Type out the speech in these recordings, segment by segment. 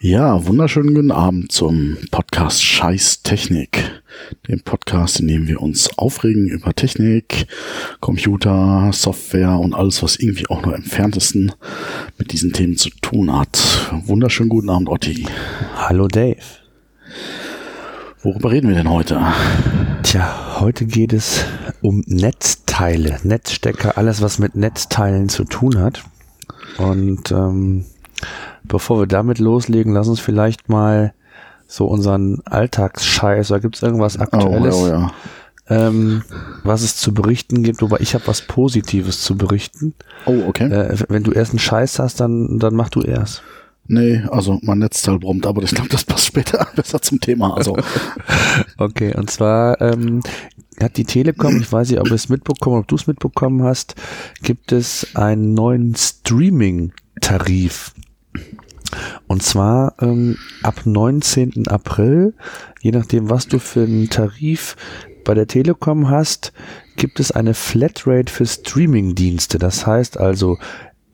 Ja, wunderschönen guten Abend zum Podcast Scheiß Technik. Dem Podcast, in dem wir uns aufregen über Technik, Computer, Software und alles, was irgendwie auch nur entferntesten mit diesen Themen zu tun hat. Wunderschönen guten Abend, Otti. Hallo Dave. Worüber reden wir denn heute? Tja, heute geht es um Netzteile, Netzstecker, alles, was mit Netzteilen zu tun hat. Und ähm, bevor wir damit loslegen, lass uns vielleicht mal so unseren Alltagsscheiß, da gibt es irgendwas Aktuelles, Oh, ja, oh, ähm, was es zu berichten gibt, wobei ich habe was Positives zu berichten. Oh, okay. Äh, wenn du erst einen Scheiß hast, dann, dann mach du erst. Nee, also mein Netzteil brummt, aber ich glaube, das passt später besser zum Thema. Also, Okay, und zwar ähm, hat die Telekom, ich weiß nicht, ob es mitbekommen, ob du es mitbekommen hast, gibt es einen neuen Streaming-Tarif. Und zwar ähm, ab 19. April, je nachdem, was du für einen Tarif bei der Telekom hast, gibt es eine Flatrate für Streaming-Dienste. Das heißt also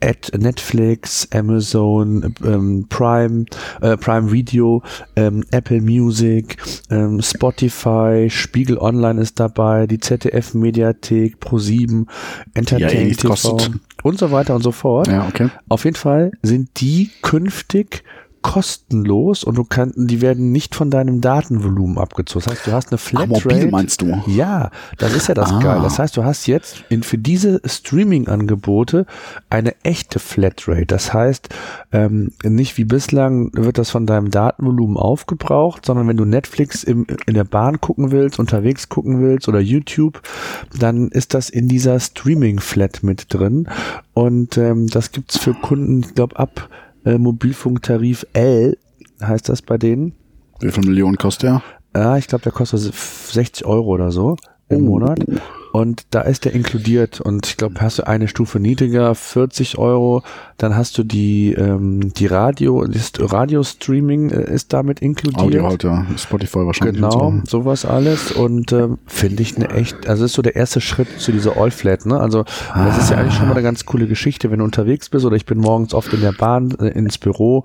Ad Netflix, Amazon, ähm, Prime, äh, Prime Video, ähm, Apple Music, ähm, Spotify, Spiegel Online ist dabei, die ZDF Mediathek, Pro7, Entertainment nichts kostet. und so weiter und so fort. ja, okay. Auf jeden Fall sind die künftig kostenlos und du kannst, die werden nicht von deinem Datenvolumen abgezogen. Das heißt, du hast eine Flatrate. mobil meinst du? Ja, das ist ja das Ah. Geile. Das heißt, du hast jetzt in, für diese Streaming-Angebote eine echte Flatrate. Das heißt, ähm, nicht wie bislang wird das von deinem Datenvolumen aufgebraucht, sondern wenn du Netflix im, in der Bahn gucken willst, unterwegs gucken willst oder YouTube, dann ist das in dieser Streaming-Flat mit drin. Und ähm, das gibt's für Kunden, ich glaube, ab äh, Mobilfunktarif L heißt das bei denen. Wie viel Millionen kostet der? Ja, ich glaube, der kostet 60 Euro oder so im Oh. Monat. Und da ist der inkludiert. Und ich glaube, hast du eine Stufe niedriger, 40 Euro, dann hast du die, ähm, die Radio, das Radio-Streaming äh, ist damit inkludiert. Audio halt, ja. Spotify wahrscheinlich. Genau, sowas alles und ähm, finde ich eine echt, also das ist so der erste Schritt zu dieser All-Flat, ne? Also das ist ja eigentlich schon mal eine ganz coole Geschichte, wenn du unterwegs bist oder ich bin morgens oft in der Bahn äh, ins Büro,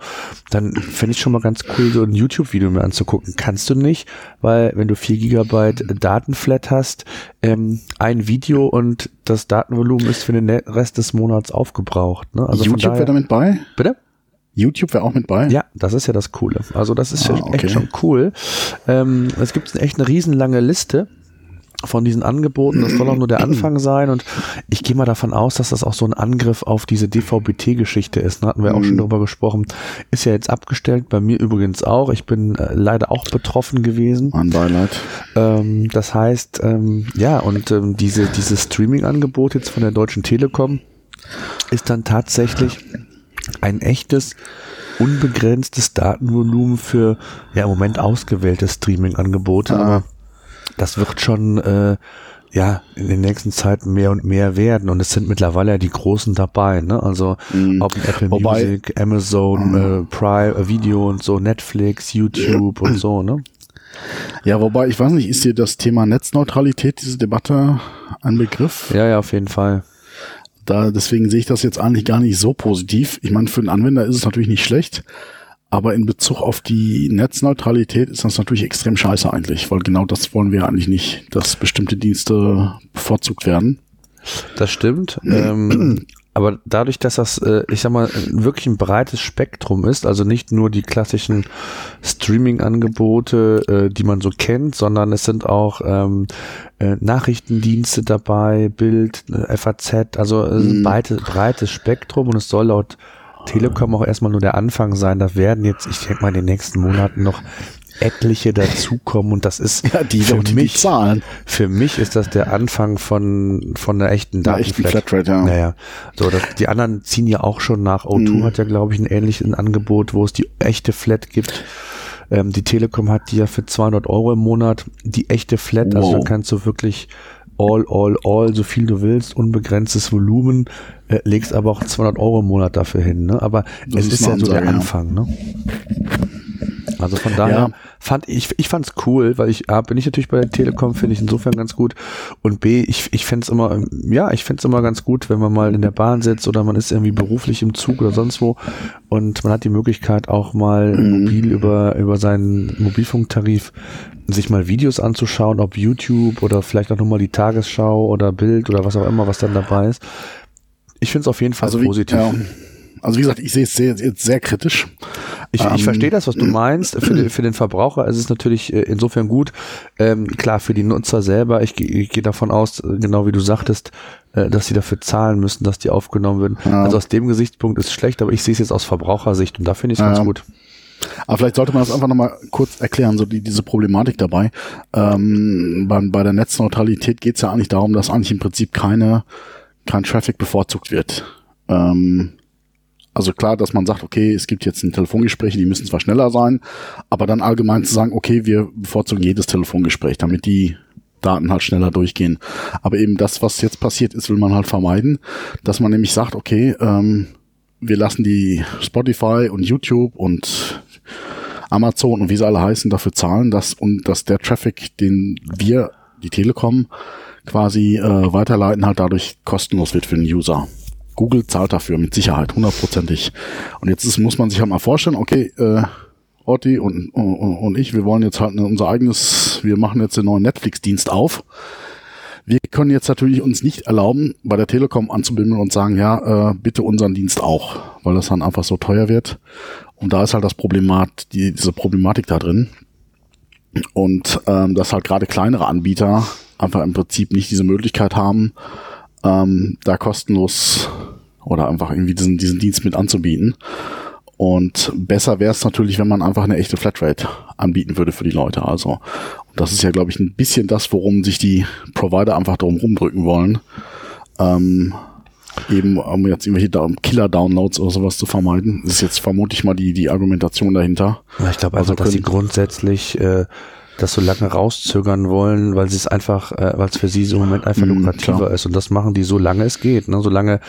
dann finde ich schon mal ganz cool, so ein YouTube-Video mir anzugucken. Kannst du nicht, weil wenn du 4 Gigabyte Datenflat hast, ähm, ein Video und das Datenvolumen ist für den Rest des Monats aufgebraucht. Ne? Also YouTube wäre damit bei? bitte? YouTube wäre auch mit bei? Ja, das ist ja das Coole. Also das ist Ah, ja okay. echt schon cool. Ähm, es gibt echt eine riesenlange Liste von diesen Angeboten. Das soll auch nur der Anfang sein. Und ich gehe mal davon aus, dass das auch so ein Angriff auf diese DVB-T-Geschichte ist. Da hatten wir auch schon Mhm. drüber gesprochen. Ist ja jetzt abgestellt, bei mir übrigens auch. Ich bin äh, leider auch betroffen gewesen. Ein Beileid. Ähm, das heißt, ähm, ja, und ähm, diese, dieses Streaming-Angebot jetzt von der Deutschen Telekom ist dann tatsächlich ein echtes, unbegrenztes Datenvolumen für ja im Moment ausgewählte Streaming-Angebote. Ah. Aber das wird schon äh, ja in den nächsten Zeiten mehr und mehr werden. Und es sind mittlerweile ja die Großen dabei. Ne? Also Mhm. ob Apple Wobei- Music, Amazon, äh, Prime äh, Video und so, Netflix, YouTube und so. Ne? Ja, wobei, ich weiß nicht, ist dir das Thema Netzneutralität, diese Debatte, ein Begriff? Ja, ja, auf jeden Fall. Da, deswegen sehe ich das jetzt eigentlich gar nicht so positiv. Ich meine, für den Anwender ist es natürlich nicht schlecht, aber in Bezug auf die Netzneutralität ist das natürlich extrem scheiße eigentlich, weil genau das wollen wir eigentlich nicht, dass bestimmte Dienste bevorzugt werden. Das stimmt. ähm, aber dadurch, dass das, äh, ich sag mal, wirklich ein breites Spektrum ist, also nicht nur die klassischen Streaming-Angebote, äh, die man so kennt, sondern es sind auch ähm, äh, Nachrichtendienste dabei, Bild, FAZ, also Mhm. breites, breites Spektrum und es soll laut Telekom auch erstmal nur der Anfang sein. Da werden jetzt, ich denke mal, in den nächsten Monaten noch etliche dazukommen und das ist Ja, die, für die, die mich zahlen. für mich ist das der Anfang von, von einer echten echten Datenflat. Flatrate, ja. Naja, so, das, die anderen ziehen ja auch schon nach. O2 Mhm. hat ja, glaube ich, ein ähnliches Angebot, wo es die echte Flat gibt. Ähm, die Telekom hat die ja für 200 Euro im Monat. Die echte Flat, also Wow. da kannst du wirklich all, all, all, so viel du willst, unbegrenztes Volumen, äh, legst aber auch 200 Euro im Monat dafür hin. Ne? Aber Das es ist ist, ja so der. Anfang. Ne? Also von daher ja. fand ich, ich fand's cool, weil ich A, bin ich natürlich bei der Telekom, finde ich insofern ganz gut. Und B, ich, ich fände immer, ja, ich fände immer ganz gut, wenn man mal in der Bahn sitzt oder man ist irgendwie beruflich im Zug oder sonst wo und man hat die Möglichkeit auch mal mhm. mobil über, über seinen Mobilfunktarif sich mal Videos anzuschauen, ob YouTube oder vielleicht auch nochmal die Tagesschau oder Bild oder was auch immer, was dann dabei ist. Ich finde es auf jeden Fall also wie, positiv. Ja. Also wie gesagt, ich sehe es sehr, jetzt sehr kritisch. Ich, ähm, ich verstehe das, was du meinst. Für, den, für den Verbraucher ist es natürlich äh, insofern gut. Ähm, klar, für die Nutzer selber, ich, ich gehe davon aus, äh, genau wie du sagtest, äh, dass sie dafür zahlen müssen, dass die aufgenommen werden. Ja. Also aus dem Gesichtspunkt ist es schlecht, aber ich sehe es jetzt aus Verbrauchersicht und da finde ich es ja. ganz gut. Aber vielleicht sollte man das einfach nochmal kurz erklären, so die, diese Problematik dabei. Ähm, bei, bei der Netzneutralität geht es ja eigentlich darum, dass eigentlich im Prinzip keine, kein Traffic bevorzugt wird. Ähm, also klar, dass man sagt, okay, es gibt jetzt ein Telefongespräch, die müssen zwar schneller sein, aber dann allgemein zu sagen, okay, wir bevorzugen jedes Telefongespräch, damit die Daten halt schneller durchgehen. Aber eben das, was jetzt passiert ist, will man halt vermeiden, dass man nämlich sagt, okay, ähm, wir lassen die Spotify und YouTube und Amazon und wie sie alle heißen dafür zahlen, dass und dass der Traffic, den wir, die Telekom, quasi äh, weiterleiten, halt dadurch kostenlos wird für den User. Google zahlt dafür mit Sicherheit, hundertprozentig. Und jetzt ist, muss man sich halt mal vorstellen, okay, äh, Orti und, und, und ich, wir wollen jetzt halt unser eigenes, wir machen jetzt den neuen Netflix-Dienst auf. Wir können jetzt natürlich uns nicht erlauben, bei der Telekom anzubinden und sagen, ja, äh, bitte unseren Dienst auch, weil das dann einfach so teuer wird. Und da ist halt das Problemat, die, diese Problematik da drin. Und ähm, dass halt gerade kleinere Anbieter einfach im Prinzip nicht diese Möglichkeit haben, ähm, da kostenlos oder einfach irgendwie diesen, diesen Dienst mit anzubieten. Und besser wäre es natürlich, wenn man einfach eine echte Flatrate anbieten würde für die Leute. Also, und das ist ja, glaube ich, ein bisschen das, worum sich die Provider einfach darum rumdrücken wollen. Ähm, eben um jetzt irgendwelche Killer-Downloads oder sowas zu vermeiden. Das ist jetzt vermutlich mal die, die Argumentation dahinter. Ja, ich glaube also, dass sie grundsätzlich äh, das so lange rauszögern wollen, weil sie es einfach, äh, weil es für sie so im Moment einfach mm, lukrativer klar. ist. Und das machen die so lange es geht. Ne? Solange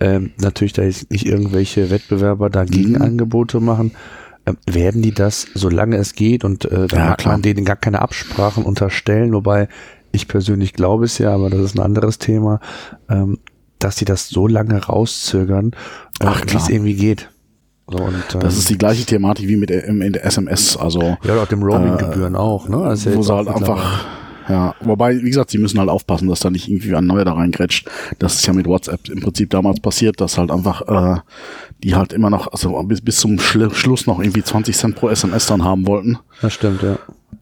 ähm, natürlich da jetzt nicht irgendwelche Wettbewerber dagegen mm. Angebote machen, äh, werden die das, solange es geht, und äh, da ja, kann man denen gar keine Absprachen unterstellen, wobei ich persönlich glaube es ja, aber das ist ein anderes Thema, ähm, dass die das so lange rauszögern, äh, wie es irgendwie geht. So, und, ähm, das ist die gleiche Thematik wie mit der, in der SMS, also. Ja, auch dem Roaming-Gebühren äh, auch, ne? Also wo sie halt einfach, ja, wobei, wie gesagt, sie müssen halt aufpassen, dass da nicht irgendwie ein neuer da reingrätscht. Das ist ja mit WhatsApp im Prinzip damals passiert, dass halt einfach, äh, die halt immer noch, also bis, bis zum Schlu Schluss noch irgendwie 20 Cent pro SMS dann haben wollten. Das stimmt, ja.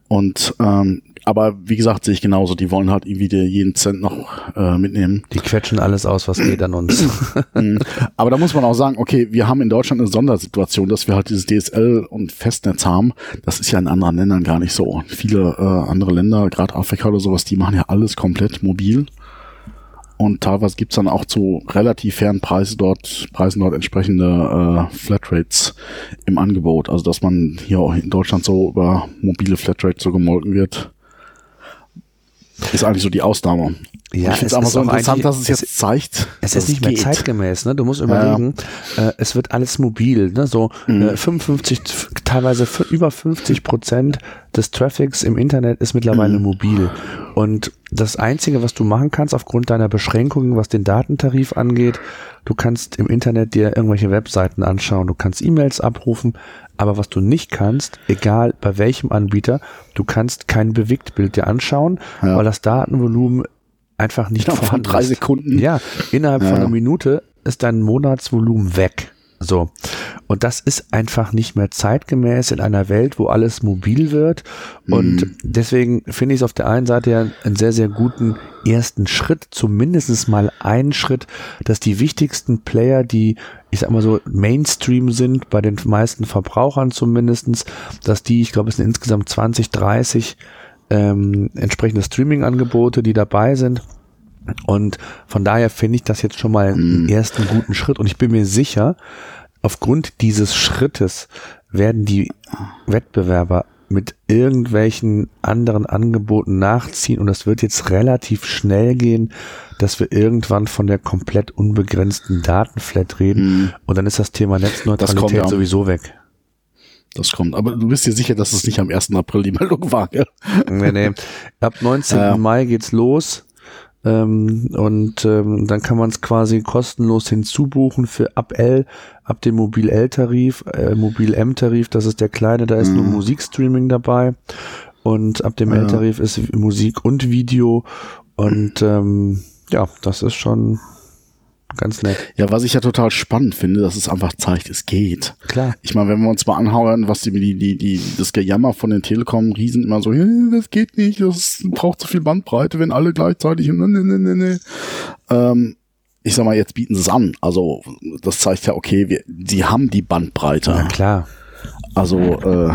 Und ähm, aber wie gesagt, sehe ich genauso. Die wollen halt irgendwie jeden Cent noch äh, mitnehmen. Die quetschen alles aus, was geht an uns. Mhm. aber da muss man auch sagen, okay, wir haben in Deutschland eine Sondersituation, dass wir halt dieses DSL und Festnetz haben. Das ist ja in anderen Ländern gar nicht so. Viele äh, andere Länder, gerade Afrika oder sowas, die machen ja alles komplett mobil. Und teilweise gibt's dann auch zu relativ fairen Preisen dort, Preisen dort entsprechende äh, Flatrates im Angebot. Also dass man hier auch in Deutschland so über mobile Flatrate so gemolken wird. Ist eigentlich so die Ausnahme. Ja, ich finde es aber so interessant, dass es jetzt es, zeigt. Es ist nicht mehr geht. zeitgemäß, ne? Du musst überlegen, ja. äh, es wird alles mobil, ne? So mhm. äh, 55, teilweise über 50 Prozent des Traffics im Internet ist mittlerweile mhm. mobil. Und das Einzige, was du machen kannst aufgrund deiner Beschränkungen, was den Datentarif angeht, du kannst im Internet dir irgendwelche Webseiten anschauen, du kannst E-Mails abrufen, aber was du nicht kannst, egal bei welchem Anbieter, du kannst kein Bewegtbild dir anschauen, ja. weil das Datenvolumen einfach nicht genau, vorhanden von drei Sekunden. Ja, innerhalb ja. von einer Minute ist dein Monatsvolumen weg. So. Und das ist einfach nicht mehr zeitgemäß in einer Welt, wo alles mobil wird. Und mhm. deswegen finde ich es auf der einen Seite ja einen sehr, sehr guten ersten Schritt, zumindest mal einen Schritt, dass die wichtigsten Player, die, ich sag mal so, Mainstream sind, bei den meisten Verbrauchern zumindestens, dass die, ich glaube, es sind insgesamt 20, 30 ähm, entsprechende Streaming-Angebote, die dabei sind. Und von daher finde ich das jetzt schon mal einen mm. ersten guten Schritt. Und ich bin mir sicher, aufgrund dieses Schrittes werden die Wettbewerber mit irgendwelchen anderen Angeboten nachziehen und das wird jetzt relativ schnell gehen, dass wir irgendwann von der komplett unbegrenzten Datenflat reden mm. und dann ist das Thema Netzneutralität das sowieso weg. Das kommt. Aber du bist dir sicher, dass es nicht am 1. April die Meldung war, gell? Nee, nee. Ab 19. Ja. Mai geht's los. Ähm, und ähm, dann kann man es quasi kostenlos hinzubuchen für ab L, ab dem Mobil L-Tarif, äh, Mobil M-Tarif, das ist der kleine, da ist nur Mhm. Musikstreaming dabei. Und ab dem Ja. L-Tarif ist Musik und Video. Und ähm, ja, das ist schon ganz nett. Ja, was ich ja total spannend finde, dass es einfach zeigt, es geht. Klar. Ich meine, wenn wir uns mal anhauen, was die, die, die, die das Gejammer von den Telekom-Riesen immer so, "Hey, das geht nicht, das braucht zu viel Bandbreite, wenn alle gleichzeitig und ne, ne, ne, ne. Ähm, ich sag mal, jetzt bieten sie es an. Also, das zeigt ja, okay, wir, sie haben die Bandbreite. Na klar. Also, äh,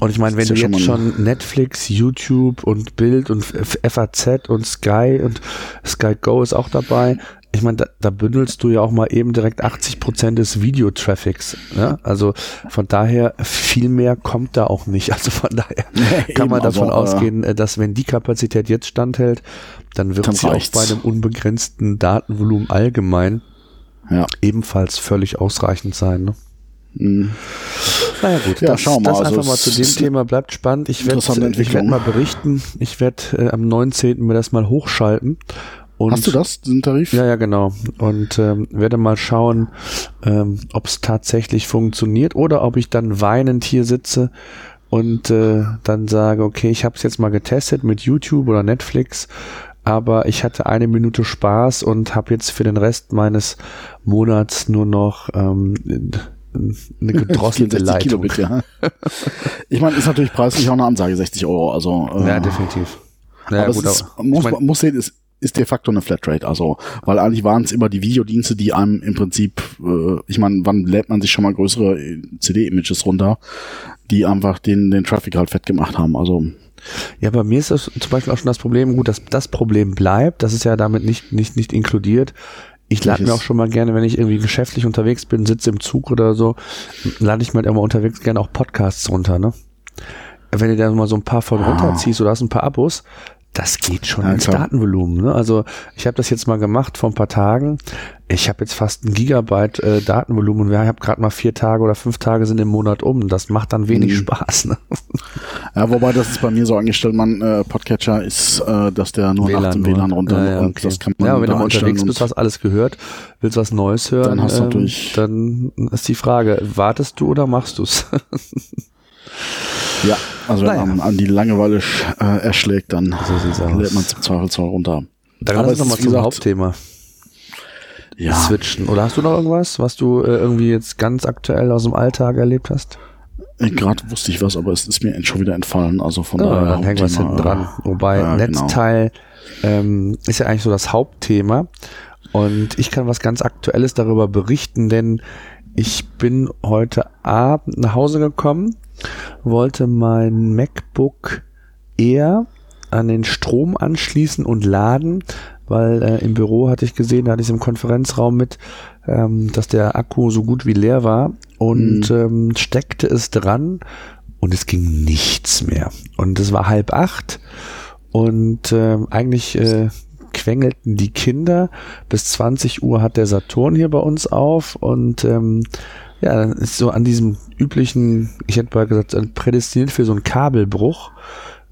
Und ich meine, wenn du ja jetzt schon Netflix, YouTube und Bild und FAZ und Sky und Sky Go ist auch dabei. Ich meine, da, da bündelst du ja auch mal eben direkt 80 Prozent des Videotraffics. Ne? Also von daher viel mehr kommt da auch nicht. Also von daher kann man Eben, also, davon äh, ausgehen, äh, dass wenn die Kapazität jetzt standhält, dann wird Dann sie auch reicht's. bei einem unbegrenzten Datenvolumen allgemein ja. ebenfalls völlig ausreichend sein. Ne? mh. Naja gut, Ja, das, schauen wir das. Also einfach mal zu dem Thema bleibt spannend. Ich werde werd mal berichten. Ich werde äh, am 19. mir das mal hochschalten. Und Hast du das, diesen Tarif? Ja, ja, genau. Und ähm, werde mal schauen, ähm, ob es tatsächlich funktioniert oder ob ich dann weinend hier sitze und äh, dann sage, okay, ich habe es jetzt mal getestet mit YouTube oder Netflix, aber ich hatte eine Minute Spaß und habe jetzt für den Rest meines Monats nur noch ähm, eine gedrosselte 64 Leitung. Kilobit, ja. Ich meine, ist natürlich preislich auch eine Ansage, 60 Euro. Also, äh, Ja, definitiv. Ja, aber gut, es ist, muss, ich mein, muss sehen, es ist de facto eine Flatrate. Also, weil eigentlich waren es immer die Videodienste, die einem im Prinzip, äh, ich meine, wann lädt man sich schon mal größere äh, CD-Images runter, die einfach den, den Traffic halt fett gemacht haben. Also, Ja, bei mir ist das zum Beispiel auch schon das Problem, gut, dass das Problem bleibt, das ist ja damit nicht, nicht, nicht inkludiert. Ich lade mir auch schon mal gerne, wenn ich irgendwie geschäftlich unterwegs bin, sitze im Zug oder so, lade ich mir halt immer unterwegs gerne auch Podcasts runter, ne? Wenn du da mal so ein paar von Ah. runterziehst oder hast ein paar Abos, das geht schon Ja, ins. Datenvolumen. Ne? Also ich habe das jetzt mal gemacht vor ein paar Tagen. Ich habe jetzt fast ein Gigabyte äh, Datenvolumen und wir haben gerade mal vier Tage oder fünf Tage sind im Monat um. Das macht dann wenig Mhm. Spaß. Ne? ja, wobei das ist bei mir so eingestellt, man, äh, Podcatcher ist, äh, dass der nur nachts im. WLAN runter Ja, ja, okay. das kann man ja, wenn du mal unterwegs bist, hast alles gehört, willst was Neues hören, Dann hast du ähm, natürlich- dann ist die Frage, wartest du oder machst du's? Ja, also wenn Naja. man an die Langeweile äh, erschlägt, dann So lädt man zum Zweifelsfall runter. Dann Aber nochmal zum gesagt, Hauptthema Ja, switchen. Oder hast du noch irgendwas, was du äh, irgendwie jetzt ganz aktuell aus dem Alltag erlebt hast? gerade wusste ich was, aber es ist mir schon wieder entfallen. Also von Ja, daher. dann hängen wir es Hauptthema, hinten dran. Wobei ja, genau. Netzteil ähm, ist ja eigentlich so das Hauptthema. Und ich kann was ganz Aktuelles darüber berichten, denn ich bin heute Abend nach Hause gekommen, wollte mein MacBook Air an den Strom anschließen und laden, weil äh, im Büro hatte ich gesehen, da hatte ich es im Konferenzraum mit, ähm, dass der Akku so gut wie leer war und ähm, steckte es dran und es ging nichts mehr. Und es war halb acht und ähm, eigentlich äh, quengelten die Kinder. Bis 20 Uhr hat der Saturn hier bei uns auf und ähm, ja, dann ist so an diesem üblichen, ich hätte mal gesagt, prädestiniert für so einen Kabelbruch.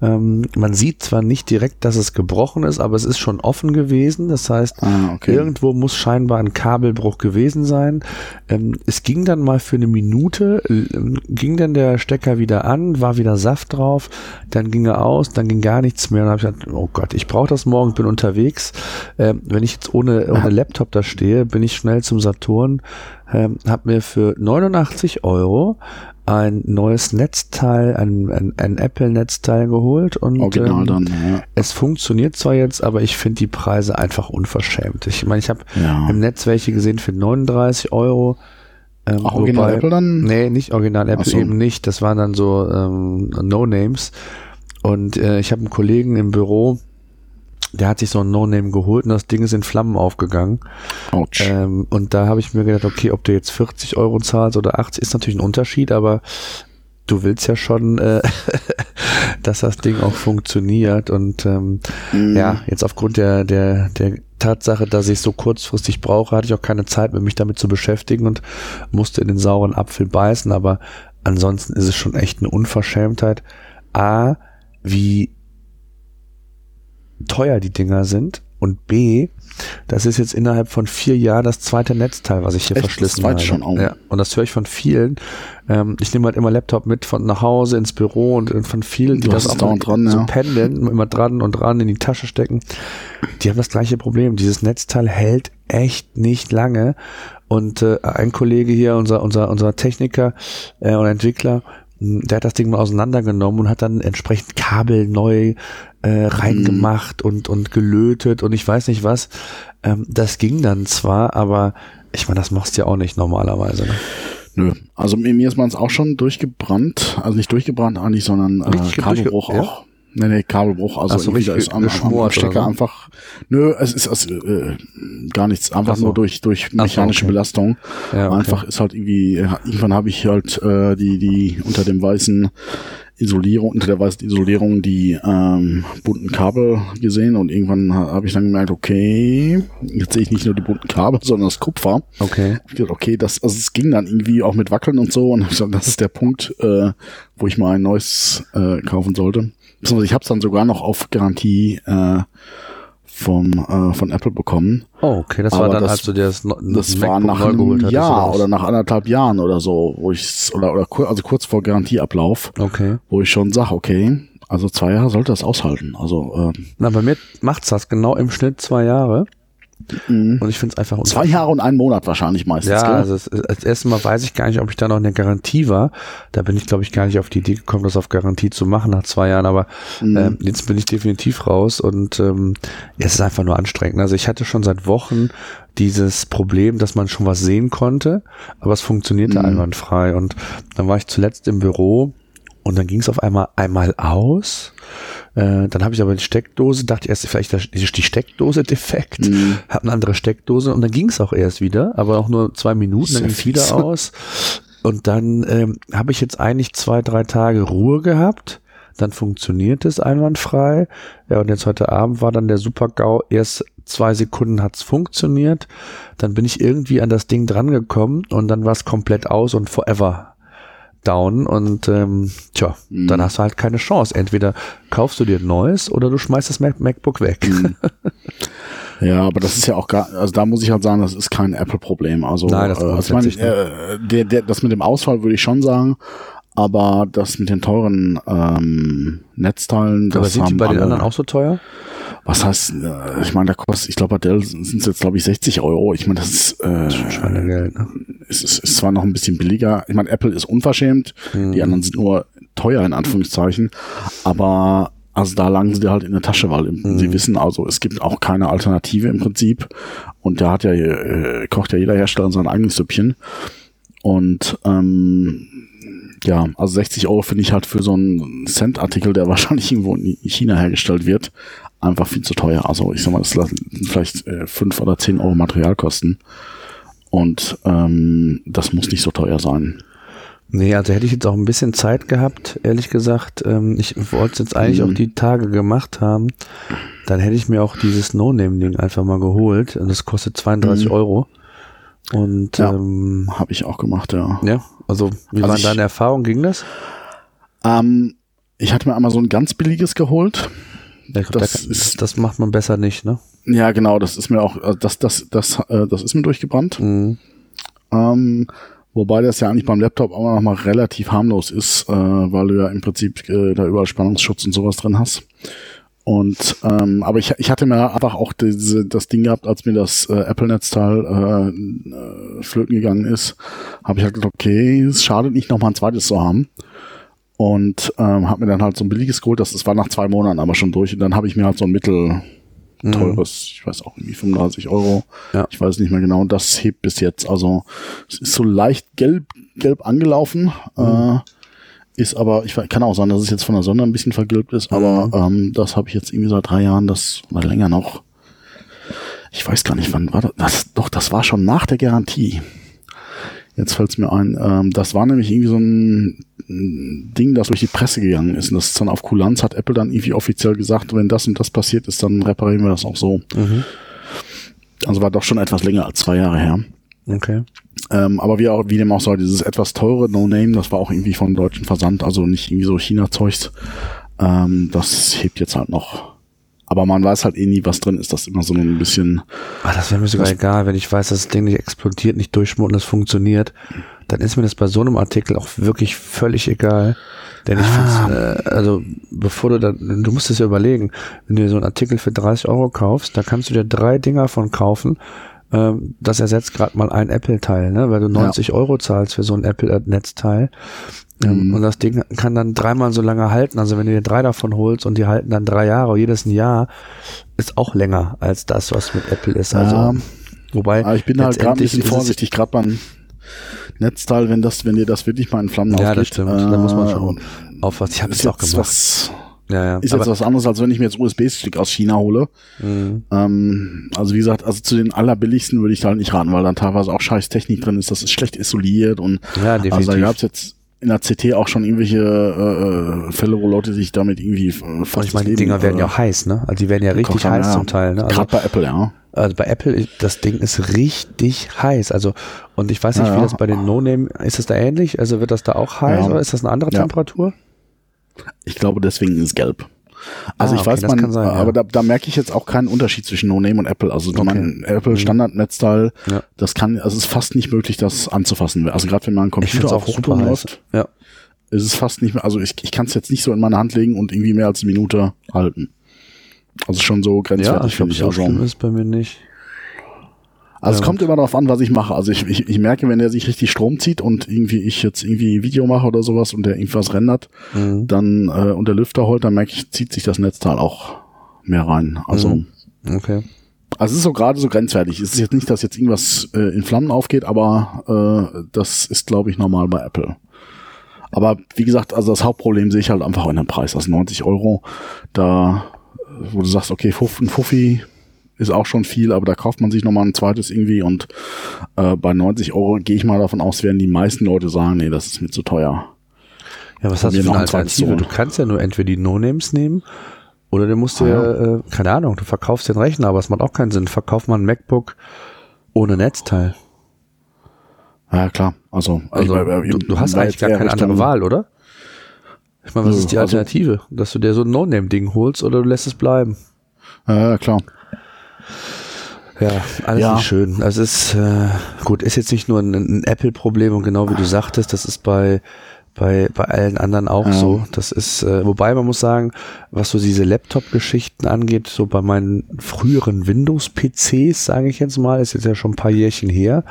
Ähm, man sieht zwar nicht direkt, dass es gebrochen ist, aber es ist schon offen gewesen. Das heißt, Ah, okay. Irgendwo muss scheinbar ein Kabelbruch gewesen sein. Ähm, es ging dann mal für eine Minute, ähm, ging dann der Stecker wieder an, war wieder Saft drauf, dann ging er aus, dann ging gar nichts mehr. Dann habe ich gedacht, oh Gott, ich brauche das morgen, bin unterwegs. Ähm, wenn ich jetzt ohne, ohne Laptop da stehe, bin ich schnell zum Saturn, ähm, habe mir für 89 Euro ein neues Netzteil, ein, ein, ein Apple-Netzteil geholt und Original ähm, dann, ja. es funktioniert zwar jetzt, aber ich finde die Preise einfach unverschämt. Ich meine, ich habe ja. im Netz welche gesehen für 39 Euro. Ähm, Auch Original wobei- Apple dann? Nee, nicht Original Apple Ach so. eben nicht. Das waren dann so ähm, No-Names. Und äh, ich habe einen Kollegen im Büro, der hat sich so ein No-Name geholt und das Ding ist in Flammen aufgegangen. Autsch. Ähm, und da habe ich mir gedacht, okay, ob du jetzt 40 Euro zahlst oder 80, ist natürlich ein Unterschied, aber du willst ja schon, äh, dass das Ding auch funktioniert. Und ähm, Mhm. ja, jetzt aufgrund der, der, der Tatsache, dass ich es so kurzfristig brauche, hatte ich auch keine Zeit, mich damit zu beschäftigen und musste in den sauren Apfel beißen. Aber ansonsten ist es schon echt eine Unverschämtheit. A, wie teuer die Dinger sind und B, das ist jetzt innerhalb von vier Jahren das zweite Netzteil, was ich hier Echt? verschlissen Das habe. zweite schon auch? Ja, und das höre ich von vielen. Ähm, ich nehme halt immer Laptop mit von nach Hause ins Büro und und von vielen, die Du das auch dran, so ja. pendeln, immer dran und dran in die Tasche stecken. Die haben das gleiche Problem. Dieses Netzteil hält echt nicht lange. Und äh, ein Kollege hier, unser, unser, unser Techniker äh, und Entwickler, der hat das Ding mal auseinandergenommen und hat dann entsprechend Kabel neu äh, reingemacht und, und gelötet und ich weiß nicht was. Ähm, das ging dann zwar, aber ich meine, das machst du ja auch nicht normalerweise. Ne? Nö. Also mir, ist man es auch schon durchgebrannt. Also nicht durchgebrannt eigentlich, sondern äh, Kabelbruch ja? auch. Nee, nee, Kabelbruch. Also Ach so, irgendwie da ist am, am, Stecker so? einfach. Nö, es ist also, äh, gar nichts. Einfach Ach so. nur durch, durch Ach so, mechanische okay. Belastung. Ja, okay. Einfach ist halt irgendwie, ja, irgendwann habe ich halt äh, die, die unter dem weißen Isolierung, unter der weißen Isolierung die ähm, bunten Kabel gesehen und irgendwann ha- habe ich dann gemerkt, okay, jetzt sehe ich nicht nur die bunten Kabel, sondern das Kupfer. Okay. Ich dachte, okay, das, also es ging dann irgendwie auch mit Wackeln und so und ich gesagt, das ist der Punkt, äh, wo ich mal ein neues äh, kaufen sollte. Ich habe es dann sogar noch auf Garantie äh, vom äh, von Apple bekommen. Oh, okay, das Aber war dann, das- als du dir das, Das war nach einem Jahr was? oder nach anderthalb Jahren oder so, wo ich oder oder kur- also kurz vor Garantieablauf, Okay. wo ich schon sag, okay, also zwei Jahre sollte das aushalten. Also ähm, Na, bei mir macht's das genau im Schnitt zwei Jahre. Und ich finde es einfach Mhm. zwei Jahre und einen Monat wahrscheinlich meistens. Ja, gell? also es, als erstes Mal weiß ich gar nicht, ob ich da noch eine Garantie war. Da bin ich, glaube ich, gar nicht auf die Idee gekommen, das auf Garantie zu machen nach zwei Jahren. Aber Mhm. ähm, jetzt bin ich definitiv raus und ähm, es ist einfach nur anstrengend. Also ich hatte schon seit Wochen dieses Problem, dass man schon was sehen konnte, aber es funktionierte Mhm. einwandfrei. Und dann war ich zuletzt im Büro und dann ging es auf einmal einmal aus. Äh, dann habe ich aber die Steckdose, dachte erst vielleicht ist die Steckdose defekt, Mhm. habe eine andere Steckdose und dann ging es auch erst wieder, aber auch nur zwei Minuten, dann ging es wieder aus. Und dann ähm, habe ich jetzt eigentlich zwei, drei Tage Ruhe gehabt. Dann funktioniert es einwandfrei. Ja, und jetzt heute Abend war dann der Super-GAU. Erst zwei Sekunden hat's funktioniert. Dann bin ich irgendwie an das Ding drangekommen und dann war es komplett aus und forever down. Und ähm, tja, Mhm. dann hast du halt keine Chance. Entweder kaufst du dir ein neues oder du schmeißt das Mac MacBook weg. Mhm. Ja, aber das ist ja auch gar, also da muss ich halt sagen, das ist kein Apple-Problem. Also, Nein, das äh, also ich meine, äh, der, der, das mit dem Ausfall würde ich schon sagen, aber das mit den teuren ähm, Netzteilen, das Aber sind die bei den alle, anderen auch so teuer? Was heißt, äh, ich meine, da kostet, ich glaube, bei Dell sind es jetzt, glaube ich, 60 Euro. Ich meine, das ist, äh, Schweinegeld, ne? es ist, ist zwar noch ein bisschen billiger. Ich meine, Apple ist unverschämt, Mhm. die anderen sind nur teuer in Anführungszeichen, aber also da lagen sie dir halt in der Tasche, weil Mhm. sie wissen, also es gibt auch keine Alternative im Prinzip. Und da hat ja äh, kocht ja jeder Hersteller sein eigenes Süppchen. Und ähm, ja, also 60 Euro finde ich halt für so einen Cent-Artikel, der wahrscheinlich irgendwo in China hergestellt wird, einfach viel zu teuer. Also ich sag mal, das sind vielleicht äh, 5 oder 10 Euro Materialkosten. Und ähm, das muss nicht so teuer sein. Nee, also hätte ich jetzt auch ein bisschen Zeit gehabt, ehrlich gesagt. Ähm, ich wollte es jetzt eigentlich Mhm. auch die Tage gemacht haben. Dann hätte ich mir auch dieses No-Name-Ding einfach mal geholt. Und das kostet 32 Mhm. Euro. Und Ja. ähm, Habe ich auch gemacht, ja. ja, also wie Also waren ich- deine Erfahrungen? Ging das? Ähm, ich hatte mir einmal so ein ganz billiges geholt. Ja, glaub, Das da, kann- ist- das macht man besser nicht, ne? Ja, genau, das ist mir auch, äh, das, das, das, äh, das ist mir durchgebrannt. Mhm. Ähm, wobei das ja eigentlich beim Laptop auch noch mal relativ harmlos ist, äh, weil du ja im Prinzip äh, da überall Spannungsschutz und sowas drin hast. Und ähm, aber ich, ich hatte mir einfach auch diese, das Ding gehabt, als mir das äh, Apple-Netzteil äh, äh, flöten gegangen ist, habe ich halt gedacht, okay, es schadet nicht, noch mal ein zweites zu haben. Und ähm, habe mir dann halt so ein billiges geholt, das, das war nach zwei Monaten aber schon durch. Und dann habe ich mir halt so ein mittel teures, ich weiß auch irgendwie 35 Euro. Ja. Ich weiß nicht mehr genau. Und das hebt bis jetzt. Also es ist so leicht gelb, gelb angelaufen. Äh, ist aber, ich kann auch sagen, dass es jetzt von der Sonne ein bisschen vergilbt ist, aber ähm, das habe ich jetzt irgendwie seit drei Jahren, das oder länger noch. Ich weiß gar nicht, wann war das? das doch, das war schon nach der Garantie. Jetzt fällt es mir ein. Ähm, das war nämlich irgendwie so ein ein Ding, das durch die Presse gegangen ist. Und das ist dann auf Kulanz, hat Apple dann irgendwie offiziell gesagt, wenn das und das passiert ist, dann reparieren wir das auch so. Mhm. Also war doch schon etwas länger als zwei Jahre her. Okay. Ähm, aber wie auch, wie dem auch sei, dieses etwas teure No-Name, das war auch irgendwie von deutschen Versand, also nicht irgendwie so China-Zeugs. Ähm, das hebt jetzt halt noch. Aber man weiß halt eh nie, was drin ist. Das ist immer so ein bisschen. Ah, das wäre mir sogar egal, wenn ich weiß, dass das Ding nicht explodiert, nicht durchschmutt und es funktioniert. Dann ist mir das bei so einem Artikel auch wirklich völlig egal. Denn ich Ah. finde, äh, also bevor du dann, du musst es ja überlegen, wenn du dir so einen Artikel für 30 Euro kaufst, da kannst du dir drei Dinger von kaufen. Ähm, das ersetzt gerade mal ein Apple-Teil, ne? weil du 90 Euro zahlst für so ein Apple-Netzteil. Ähm, Mhm. Und das Ding kann dann dreimal so lange halten. Also wenn du dir drei davon holst und die halten dann drei Jahre, jedes ein Jahr, ist auch länger als das, was mit Apple ist. Also, Ja. wobei, Aber ich bin halt gerade ein bisschen vorsichtig, gerade beim Netzteil, wenn das, wenn dir das wirklich mal in Flammen Ja, das aufgeht. stimmt. Da muss man äh, schon und aufpassen. Ich habe es auch gemacht. was, ja, ja. ist jetzt was anderes, als wenn ich mir jetzt USB-Stick aus China hole. Mhm. Ähm, also wie gesagt, also zu den allerbilligsten würde ich da halt nicht raten, weil dann teilweise auch scheiß Technik drin ist, das ist schlecht isoliert und Ja, also da definitiv. gab es jetzt in der CT auch schon irgendwelche äh, äh, Fälle, wo Leute sich damit irgendwie äh, fast ich meine, die das Dinger werden ja äh, auch heiß, ne? Also die werden ja richtig heiß ja. zum Teil, ne? Also, Gerade bei Apple, ja. also bei Apple, das Ding ist richtig heiß. Also, und ich weiß nicht, Ja, wie das bei den No-Name, ist es da ähnlich? Also wird das da auch heiß oder ist das eine andere Ja. Ich glaube, deswegen ist es gelb. Also Ah, ich okay, weiß, man, sein, ja. aber da, da merke ich jetzt auch keinen Unterschied zwischen No Name und Apple. Also Okay. mein Apple Mhm. Standard-Netzteil, Ja. das kann, also es ist fast nicht möglich, das anzufassen. Also gerade wenn man einen Computer auf heiß. läuft, Ja. ist es fast nicht mehr, also ich, ich kann es jetzt nicht so in meine Hand legen und irgendwie mehr als eine Minute halten. Also schon so Ja, grenzwertig, ich glaube, so schlimm ist bei mir nicht. Also es kommt immer darauf an, was ich mache. Also ich, ich, ich merke, wenn der sich richtig Strom zieht und irgendwie ich jetzt irgendwie ein Video mache oder sowas und der irgendwas rendert, Mhm. dann äh, und der Lüfter holt, dann merke ich, zieht sich das Netzteil auch mehr rein. Also Mhm. Okay. Also es ist so gerade so grenzwertig. Es ist jetzt nicht, dass jetzt irgendwas äh, in Flammen aufgeht, aber äh, das ist, glaube ich, normal bei Apple. Aber wie gesagt, also das Hauptproblem sehe ich halt einfach in dem Preis. Also 90 Euro, da, äh, wo du sagst, okay, ein Fuffi ist auch schon viel, aber da kauft man sich nochmal ein zweites irgendwie und äh, bei 90 Euro gehe ich mal davon aus, werden die meisten Leute sagen, nee, das ist mir zu teuer. Ja, was hast du für eine Alternative? Du kannst ja nur entweder die No-Names nehmen oder du musst Ah, dir, äh, keine Ahnung, du verkaufst den Rechner, aber es macht auch keinen Sinn. Verkauf mal ein MacBook ohne Netzteil. Ja, klar. Also, Also, ich- äh, du, du hast war eigentlich gar keine Richtung- andere Wahl, oder? Ich meine, was ist die also- Alternative? Dass du dir so ein No-Name-Ding holst oder du lässt es bleiben? Ja, klar. Ja, alles Ja. nicht schön. Also es ist, äh, gut, ist jetzt nicht nur ein, ein Apple-Problem und genau wie du sagtest, das ist bei, bei, bei allen anderen auch Ja. so. Das ist, äh, wobei man muss sagen, was so diese Laptop-Geschichten angeht, so bei meinen früheren Windows-PCs, sage ich jetzt mal, ist jetzt ja schon ein paar Jährchen her,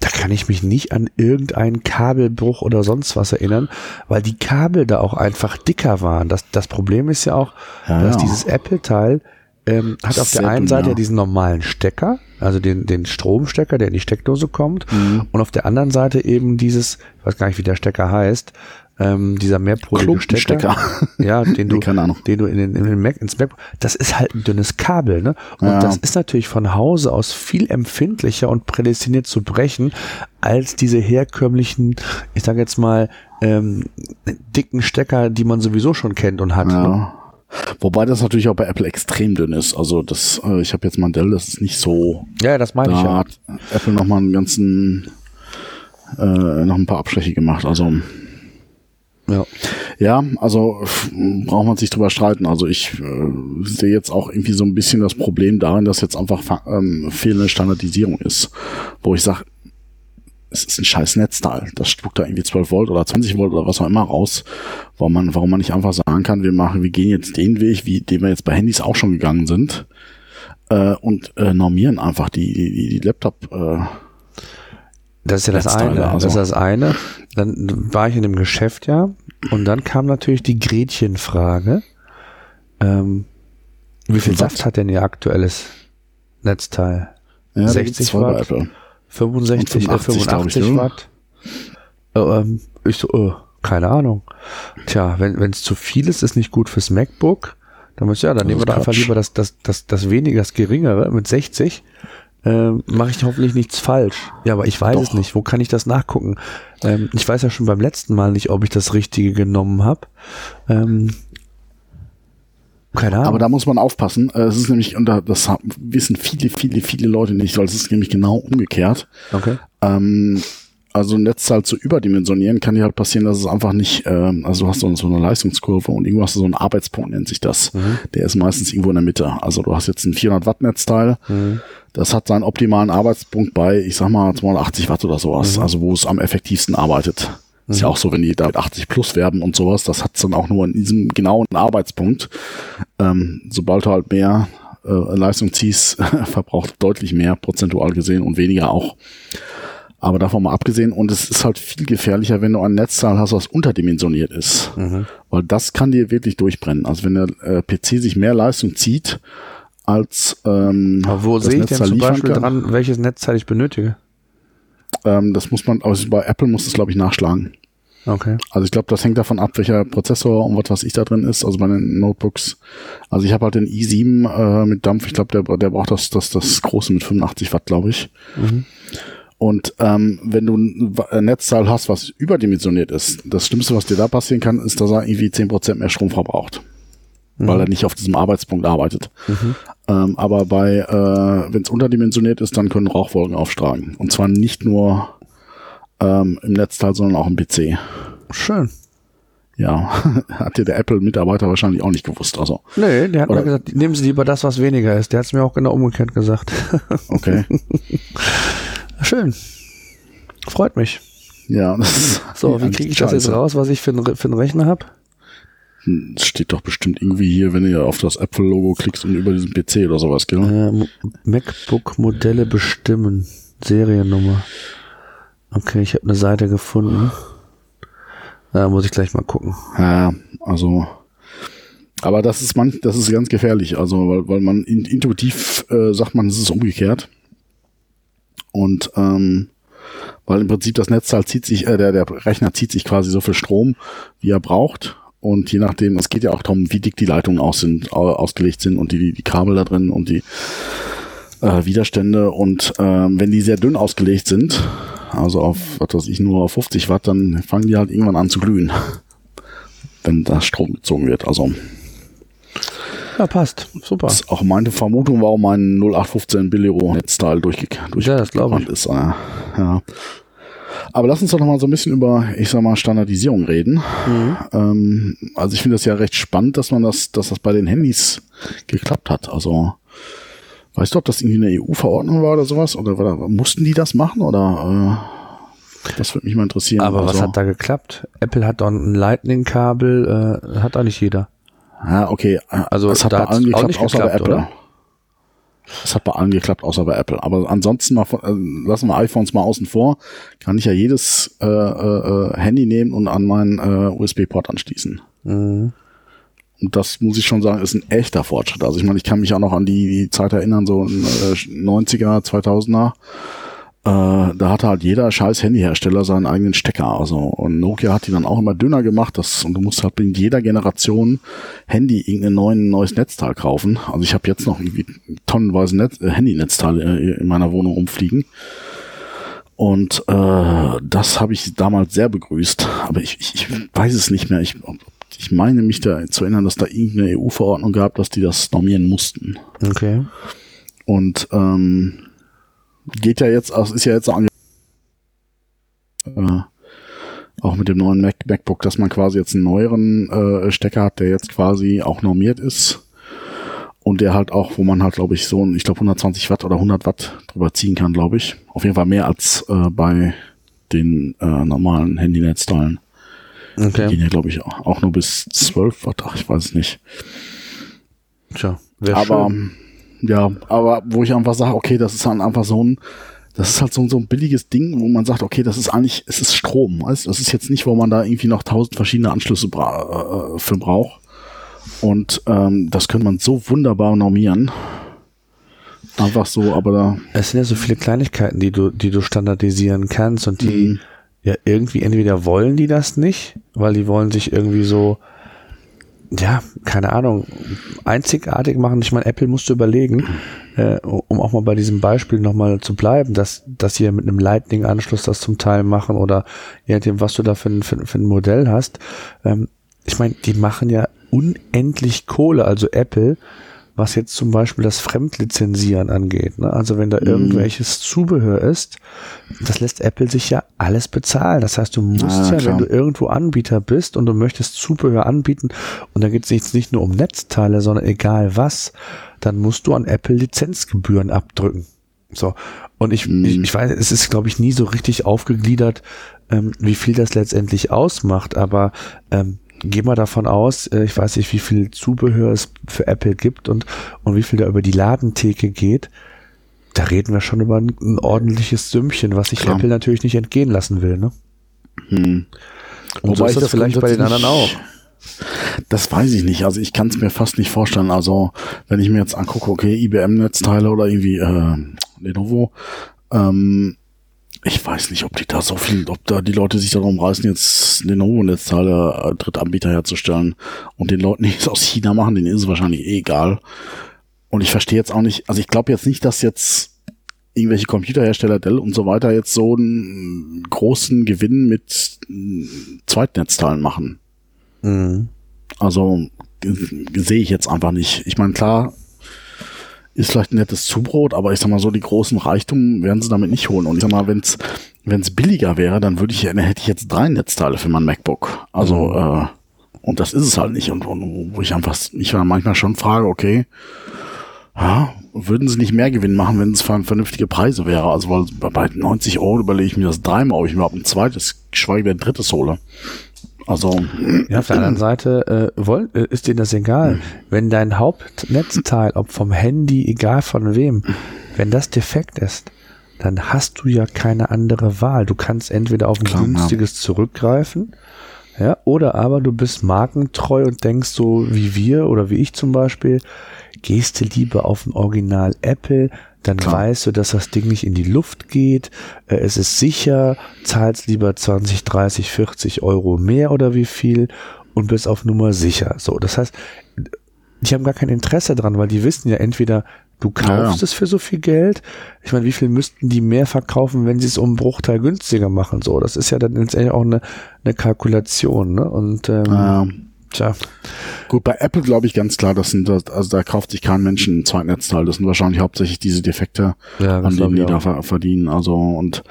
da kann ich mich nicht an irgendeinen Kabelbruch oder sonst was erinnern, weil die Kabel da auch einfach dicker waren. Das, das Problem ist ja auch, Ja, dass ja. dieses Apple-Teil ähm, hat auf der einen Seite ja. ja diesen normalen Stecker, also den, den Stromstecker, der in die Steckdose kommt, Mhm. und auf der anderen Seite eben dieses, ich weiß gar nicht, wie der Stecker heißt, ähm, dieser mehrpolige Stecker. Klumpenstecker. Ja, den du, Nee, den du in den, in den Mac, ins Mac, das ist halt ein dünnes Kabel, ne? Und Ja. das ist natürlich von Hause aus viel empfindlicher und prädestiniert zu brechen, als diese herkömmlichen, ich sage jetzt mal, ähm, dicken Stecker, die man sowieso schon kennt und hat. Ne? Wobei das natürlich auch bei Apple extrem dünn ist. Also das, äh, ich habe jetzt Dell, das ist nicht so. Ja, das meine ich Da ja. hat Apple noch mal einen ganzen, äh, noch ein paar Abstriche gemacht. Also ja. ja, also braucht man sich drüber streiten. Also ich äh, sehe jetzt auch irgendwie so ein bisschen das Problem darin, dass jetzt einfach fa- ähm, fehlende Standardisierung ist, wo ich sage, es ist ein scheiß Netzteil. Das spuckt da irgendwie 12 Volt oder 20 Volt oder was auch immer raus, warum man, warum man nicht einfach sagen kann, wir machen, wir gehen jetzt den Weg, wie den wir jetzt bei Handys auch schon gegangen sind, äh, und äh, normieren einfach die, die, die, Laptop. Äh, Das ist ja das Netzteile, eine. also. Das ist das eine. Dann war ich in dem Geschäft ja und dann kam natürlich die Gretchenfrage. Ähm, wie viel Saft Watt? hat denn Ihr aktuelles Netzteil? ja, da 60 gibt's zwei bei Watt? Apple. 65, Und äh, 85, glaub ich, 85 ne? Watt? Äh, ähm, ich so, äh, keine Ahnung. Tja, wenn es zu viel ist, ist nicht gut fürs MacBook. Dann muss ja, dann nehmen wir doch einfach lieber das, das, das, das weniger, das geringere mit 60. Ähm, Mache ich hoffentlich nichts falsch. Ja, aber ich weiß es Doch. nicht. Wo kann ich das nachgucken? Ähm, ich weiß ja schon beim letzten Mal nicht, ob ich das Richtige genommen habe. Ähm, Keine Ahnung. Aber da muss man aufpassen. Äh, Es ist nämlich, und da- das wissen viele, viele, viele Leute nicht, weil es ist nämlich genau umgekehrt. okay. Ähm, also ein Netzteil zu überdimensionieren, kann dir halt passieren, dass es einfach nicht, ähm, also du hast so, eine Leistungskurve und irgendwo hast du so einen Arbeitspunkt, nennt sich das. Der ist meistens irgendwo in der Mitte. Also du hast jetzt ein 400 Watt Netzteil, das hat seinen optimalen Arbeitspunkt bei, ich sag mal, 280 Watt oder sowas, also wo es am effektivsten arbeitet. Ist ja auch so, wenn die da mit 80 plus werben und sowas, das hat dann auch nur in diesem genauen Arbeitspunkt. Ähm, sobald du halt mehr äh, Leistung ziehst, verbraucht deutlich mehr prozentual gesehen und weniger auch. Aber davon mal abgesehen, und es ist halt viel gefährlicher, wenn du ein Netzteil hast, was unterdimensioniert ist. Weil das kann dir wirklich durchbrennen. Also wenn der äh, PC sich mehr Leistung zieht, als ähm, Aber wo das sehe ich denn Netzteil zum liefern Beispiel kann, dran, welches Netzteil ich benötige? ähm, das muss man, also bei Apple muss es, glaube ich, nachschlagen. Okay. Also ich glaube, das hängt davon ab, welcher Prozessor und was weiß ich da drin ist. Also bei den Notebooks. Also ich habe halt den i7 äh, mit Dampf. Ich glaube, der, der braucht das, das, das große mit 85 Watt, glaube ich. Und ähm, wenn du ein Netzteil hast, was überdimensioniert ist, das Schlimmste, was dir da passieren kann, ist, dass er irgendwie 10% mehr Strom verbraucht. Weil er nicht auf diesem Arbeitspunkt arbeitet. Ähm, aber bei, äh, wenn es unterdimensioniert ist, dann können Rauchwolken aufstrahlen. Und zwar nicht nur ähm, im Netzteil, sondern auch im PC. Schön. Ja, hat dir der Apple-Mitarbeiter wahrscheinlich auch nicht gewusst. Also, Nee, der hat Oder- mir gesagt, nehmen Sie lieber das, was weniger ist. Der hat es mir auch genau umgekehrt gesagt. okay. Schön. Freut mich. ja, das So, wie kriege ich das jetzt raus, was ich für einen für einen Rechner habe? Es steht doch bestimmt irgendwie hier, wenn ihr auf das Apple-Logo klickst und über diesen PC oder sowas, gell? Äh, Mo- MacBook-Modelle bestimmen. Seriennummer. Okay, ich habe eine Seite gefunden. Da muss ich gleich mal gucken. Ja, also. Aber das ist man, das ist ganz gefährlich, also weil, weil man in, intuitiv äh, sagt man, es ist umgekehrt. Und ähm, weil im Prinzip das Netzteil zieht sich, äh, der, der Rechner zieht sich quasi so viel Strom, wie er braucht. Und je nachdem, es geht ja auch darum, wie dick die Leitungen aus sind, au- ausgelegt sind und die, die Kabel da drin und die äh, Widerstände. Und ähm, wenn die sehr dünn ausgelegt sind, also auf, was weiß ich, nur auf 50 Watt, dann fangen die halt irgendwann an zu glühen wenn da Strom gezogen wird. Also Ja, passt. Super. das ist auch meine Vermutung, warum mein 0815 Billero Netzteil durchge durch Ja, das glaub ich. ist. Äh, ja. Aber lass uns doch noch mal so ein bisschen über, ich sag mal, Standardisierung reden. Mhm. Ähm, also ich finde das ja recht spannend, dass man das, dass das bei den Handys geklappt hat. Also weißt du, ob das irgendwie eine EU-Verordnung war oder sowas? Oder, oder mussten die das machen? Oder äh, das würde mich mal interessieren. Aber was also, hat da geklappt? Apple hat doch ein Lightning-Kabel, äh, hat da nicht jeder. Ja, okay. äh, Also es hat da bei allen geklappt, nicht außer bei geklappt, Apple. oder? Es hat bei allen geklappt, außer bei Apple. Aber ansonsten mal, von- äh, lassen wir iPhones mal außen vor, kann ich ja jedes äh, äh, äh, Handy nehmen und an meinen äh, USB-Port anschließen. Mhm. Und das muss ich schon sagen, ist ein echter Fortschritt. Also ich meine, ich kann mich auch noch an die, die Zeit erinnern, so in, äh, 90er, 2000er. Äh, da hatte halt jeder scheiß Handyhersteller seinen eigenen Stecker. Also und Nokia hat die dann auch immer dünner gemacht. Das, und du musst halt in jeder Generation Handy irgendein neuen, neues Netzteil kaufen. Also ich habe jetzt noch irgendwie tonnenweise Netz, äh, Handynetzteile äh, in meiner Wohnung rumfliegen. Und äh, das habe ich damals sehr begrüßt. Aber ich, ich, ich weiß es nicht mehr. Ich, ich meine mich da zu erinnern, dass da irgendeine EU-Verordnung gab, dass die das normieren mussten. Okay. Und ähm, geht ja jetzt, also ist ja jetzt so ange äh, auch mit dem neuen Mac MacBook, dass man quasi jetzt einen neueren äh, Stecker hat, der jetzt quasi auch normiert ist und der halt auch, wo man halt, glaube ich, so, ein, ich glaube 120 Watt oder 100 Watt drüber ziehen kann, glaube ich. Auf jeden Fall mehr als äh, bei den äh, normalen Handynetzteilen. Die Okay. gehen ja, glaube ich, auch, auch nur bis 12 Watt, ach, ich weiß es nicht. Tja, wäre aber schön. ja, aber wo ich einfach sage, okay, das ist dann einfach so ein, das ist halt so, ein- so ein billiges Ding, wo man sagt, okay, das ist eigentlich, es ist Strom, weißt? das ist jetzt nicht, wo man da irgendwie noch tausend verschiedene Anschlüsse bra äh, für braucht. Und ähm, das könnte man so wunderbar normieren. Einfach so, aber da, Es sind ja so viele Kleinigkeiten, die du, die du standardisieren kannst und die Mhm. Ja irgendwie entweder wollen die das nicht, weil die wollen sich irgendwie so, ja, keine Ahnung, einzigartig machen. Ich meine, Apple musst du überlegen, äh, um auch mal bei diesem Beispiel nochmal zu bleiben, dass, dass sie ja mit einem Lightning-Anschluss das zum Teil machen oder je nachdem, was du da für ein, für, für ein Modell hast. Ähm, ich meine, die machen ja unendlich Kohle, also Apple, was jetzt zum Beispiel das Fremdlizenzieren angeht. Ne? Also wenn da mhm. irgendwelches Zubehör ist, das lässt Apple sich ja alles bezahlen. Das heißt, du musst ah, ja, klar. wenn du irgendwo Anbieter bist und du möchtest Zubehör anbieten, und da geht es jetzt nicht nur um Netzteile, sondern egal was, dann musst du an Apple Lizenzgebühren abdrücken. So. Und ich, mhm. ich, ich weiß, es ist, glaube ich, nie so richtig aufgegliedert, ähm, wie viel das letztendlich ausmacht, aber ähm, geh mal davon aus, äh, ich weiß nicht, wie viel Zubehör es für Apple gibt und, und wie viel da über die Ladentheke geht. Da reden wir schon über ein, ein ordentliches Sümmchen, was sich Klar. Apple natürlich nicht entgehen lassen will. Ne? Hm. Und Wobei so ist das, das vielleicht bei den anderen auch. Das weiß ich nicht. Also ich kann es mir fast nicht vorstellen. Also wenn ich mir jetzt angucke, okay, IBM-Netzteile oder irgendwie äh, Lenovo, ähm, ich weiß nicht, ob die da so viel, ob da die Leute sich darum reißen, jetzt Lenovo-Netzteile äh, Drittanbieter herzustellen und den Leuten, die es aus China machen, denen ist es wahrscheinlich eh egal. Und ich verstehe jetzt auch nicht, also ich glaube jetzt nicht, dass jetzt irgendwelche Computerhersteller Dell und so weiter jetzt so einen großen Gewinn mit Zweitnetzteilen machen. Mhm. Also sehe ich jetzt einfach nicht. Ich meine, klar, ist vielleicht ein nettes Zubrot, aber ich sag mal so, die großen Reichtum werden sie damit nicht holen. Und ich sag mal, wenn es billiger wäre, dann würde ich, dann hätte ich jetzt drei Netzteile für mein MacBook. Also, mhm. äh, und das ist es halt nicht. Und, und wo ich einfach mich manchmal schon frage, okay, ja, würden sie nicht mehr Gewinn machen, wenn es vernünftige Preise wäre? Also weil bei 90 Euro überlege ich mir das dreimal, ob ich mir überhaupt ein zweites, geschweige denn ein drittes hole. Also ja, auf der anderen Seite äh, wollt, äh, ist dir das egal. Mhm. Wenn dein Hauptnetzteil, ob vom Handy, egal von wem, wenn das defekt ist, dann hast du ja keine andere Wahl. Du kannst entweder auf ein Klar, günstiges ja. zurückgreifen, ja, oder aber du bist markentreu und denkst so wie wir oder wie ich zum Beispiel, gehst du lieber auf ein Original Apple, dann Klar. weißt du, dass das Ding nicht in die Luft geht, äh, es ist sicher, zahlst lieber 20, 30, 40 Euro mehr oder wie viel und bist auf Nummer sicher. So, das heißt, die haben gar kein Interesse dran, weil die wissen ja entweder, du kaufst ja. es für so viel Geld. Ich meine, wie viel müssten die mehr verkaufen, wenn sie es um einen Bruchteil günstiger machen? So, das ist ja dann letztendlich auch eine, eine Kalkulation, ne? Und ähm, ja. Tja. Gut, bei Apple glaube ich ganz klar, das sind, also da kauft sich kein Mensch ein Zweitnetzteil. Das sind wahrscheinlich hauptsächlich diese Defekte, ja, an denen die da verdienen. Also, und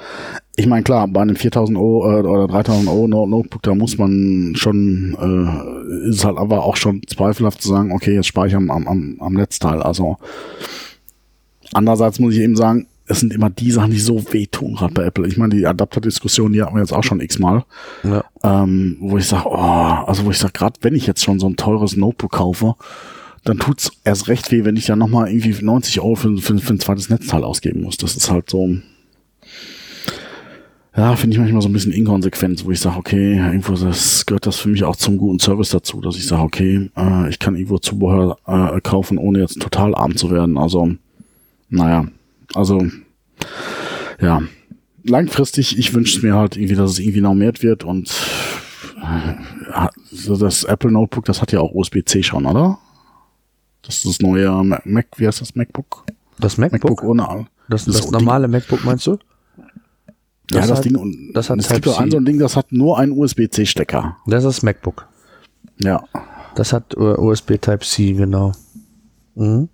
ich meine, klar, bei einem 4000 Euro äh, oder 3000 Euro Notebook, da muss man schon, äh, ist halt aber auch schon zweifelhaft zu sagen, okay, jetzt speichern am, am, am Netzteil. Also, andererseits muss ich eben sagen, es sind immer die Sachen, die so wehtun, gerade bei Apple. Ich meine, die Adapter-Diskussion, die hatten wir jetzt auch schon x-mal. Ja. Ähm, wo ich sage, oh, also wo ich sage, gerade wenn ich jetzt schon so ein teures Notebook kaufe, dann tut's erst recht weh, wenn ich dann nochmal irgendwie 90 Euro für, für, für ein zweites Netzteil ausgeben muss. Das ist halt so, ja, finde ich manchmal so ein bisschen inkonsequent, wo ich sage, okay, irgendwo das gehört das für mich auch zum guten Service dazu, dass ich sage, okay, äh, ich kann irgendwo Zubehör äh, kaufen, ohne jetzt total arm zu werden. Also, naja, also, ja, langfristig, ich wünsche mir halt irgendwie, dass es irgendwie normiert wird und äh, so das Apple Notebook, das hat ja auch USB-C schon, oder? Das ist das neue Mac, wie heißt das MacBook? Das MacBook? MacBook ohne Das, das, das normale Ding. MacBook meinst du? Das ja, das hat, Ding und das hat es gibt ein so ein Ding, das hat nur einen USB-C-Stecker. Das ist das MacBook. Ja. Das hat USB Type-C, genau. Mhm.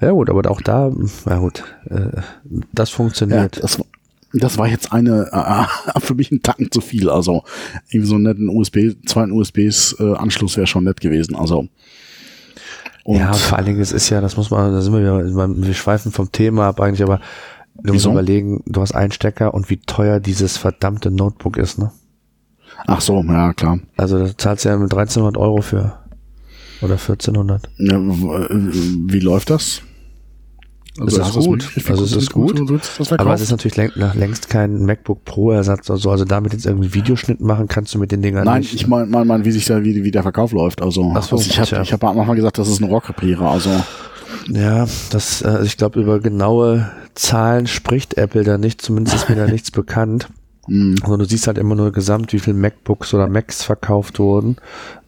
Ja. Ja gut, aber auch da, ja gut, äh, das funktioniert. Ja, das, das war jetzt eine, äh, für mich ein Tacken zu viel. Also irgendwie so einen netten USB, zweiten USB-Anschluss wäre schon nett gewesen. Also und ja, vor allen Dingen, es ist ja, das muss man, da sind wir wieder, wir schweifen vom Thema ab eigentlich, aber du musst überlegen, du hast einen Stecker und wie teuer dieses verdammte Notebook ist, ne? Ach so, ja, klar. Also da zahlst du ja mit 1300 Euro für. Oder 1400. Ja, wie läuft das? Also es ist gut. Also es ist gut. aber es ist natürlich längst kein MacBook Pro Ersatz oder so. Also damit jetzt irgendwie Videoschnitt machen kannst du mit den Dingern Nein, nicht. Nein, ich meine, mein, mein, wie sich da, wie, wie der Verkauf läuft. Also, Ach so, also ich habe ja. ich hab manchmal gesagt, das ist ein Rohrkrepierer. Also. Ja, das, äh, ich glaube, über genaue Zahlen spricht Apple da nicht. Zumindest ist mir da nichts bekannt. Mhm. Also du siehst halt immer nur gesamt, wie viel MacBooks oder Macs verkauft wurden.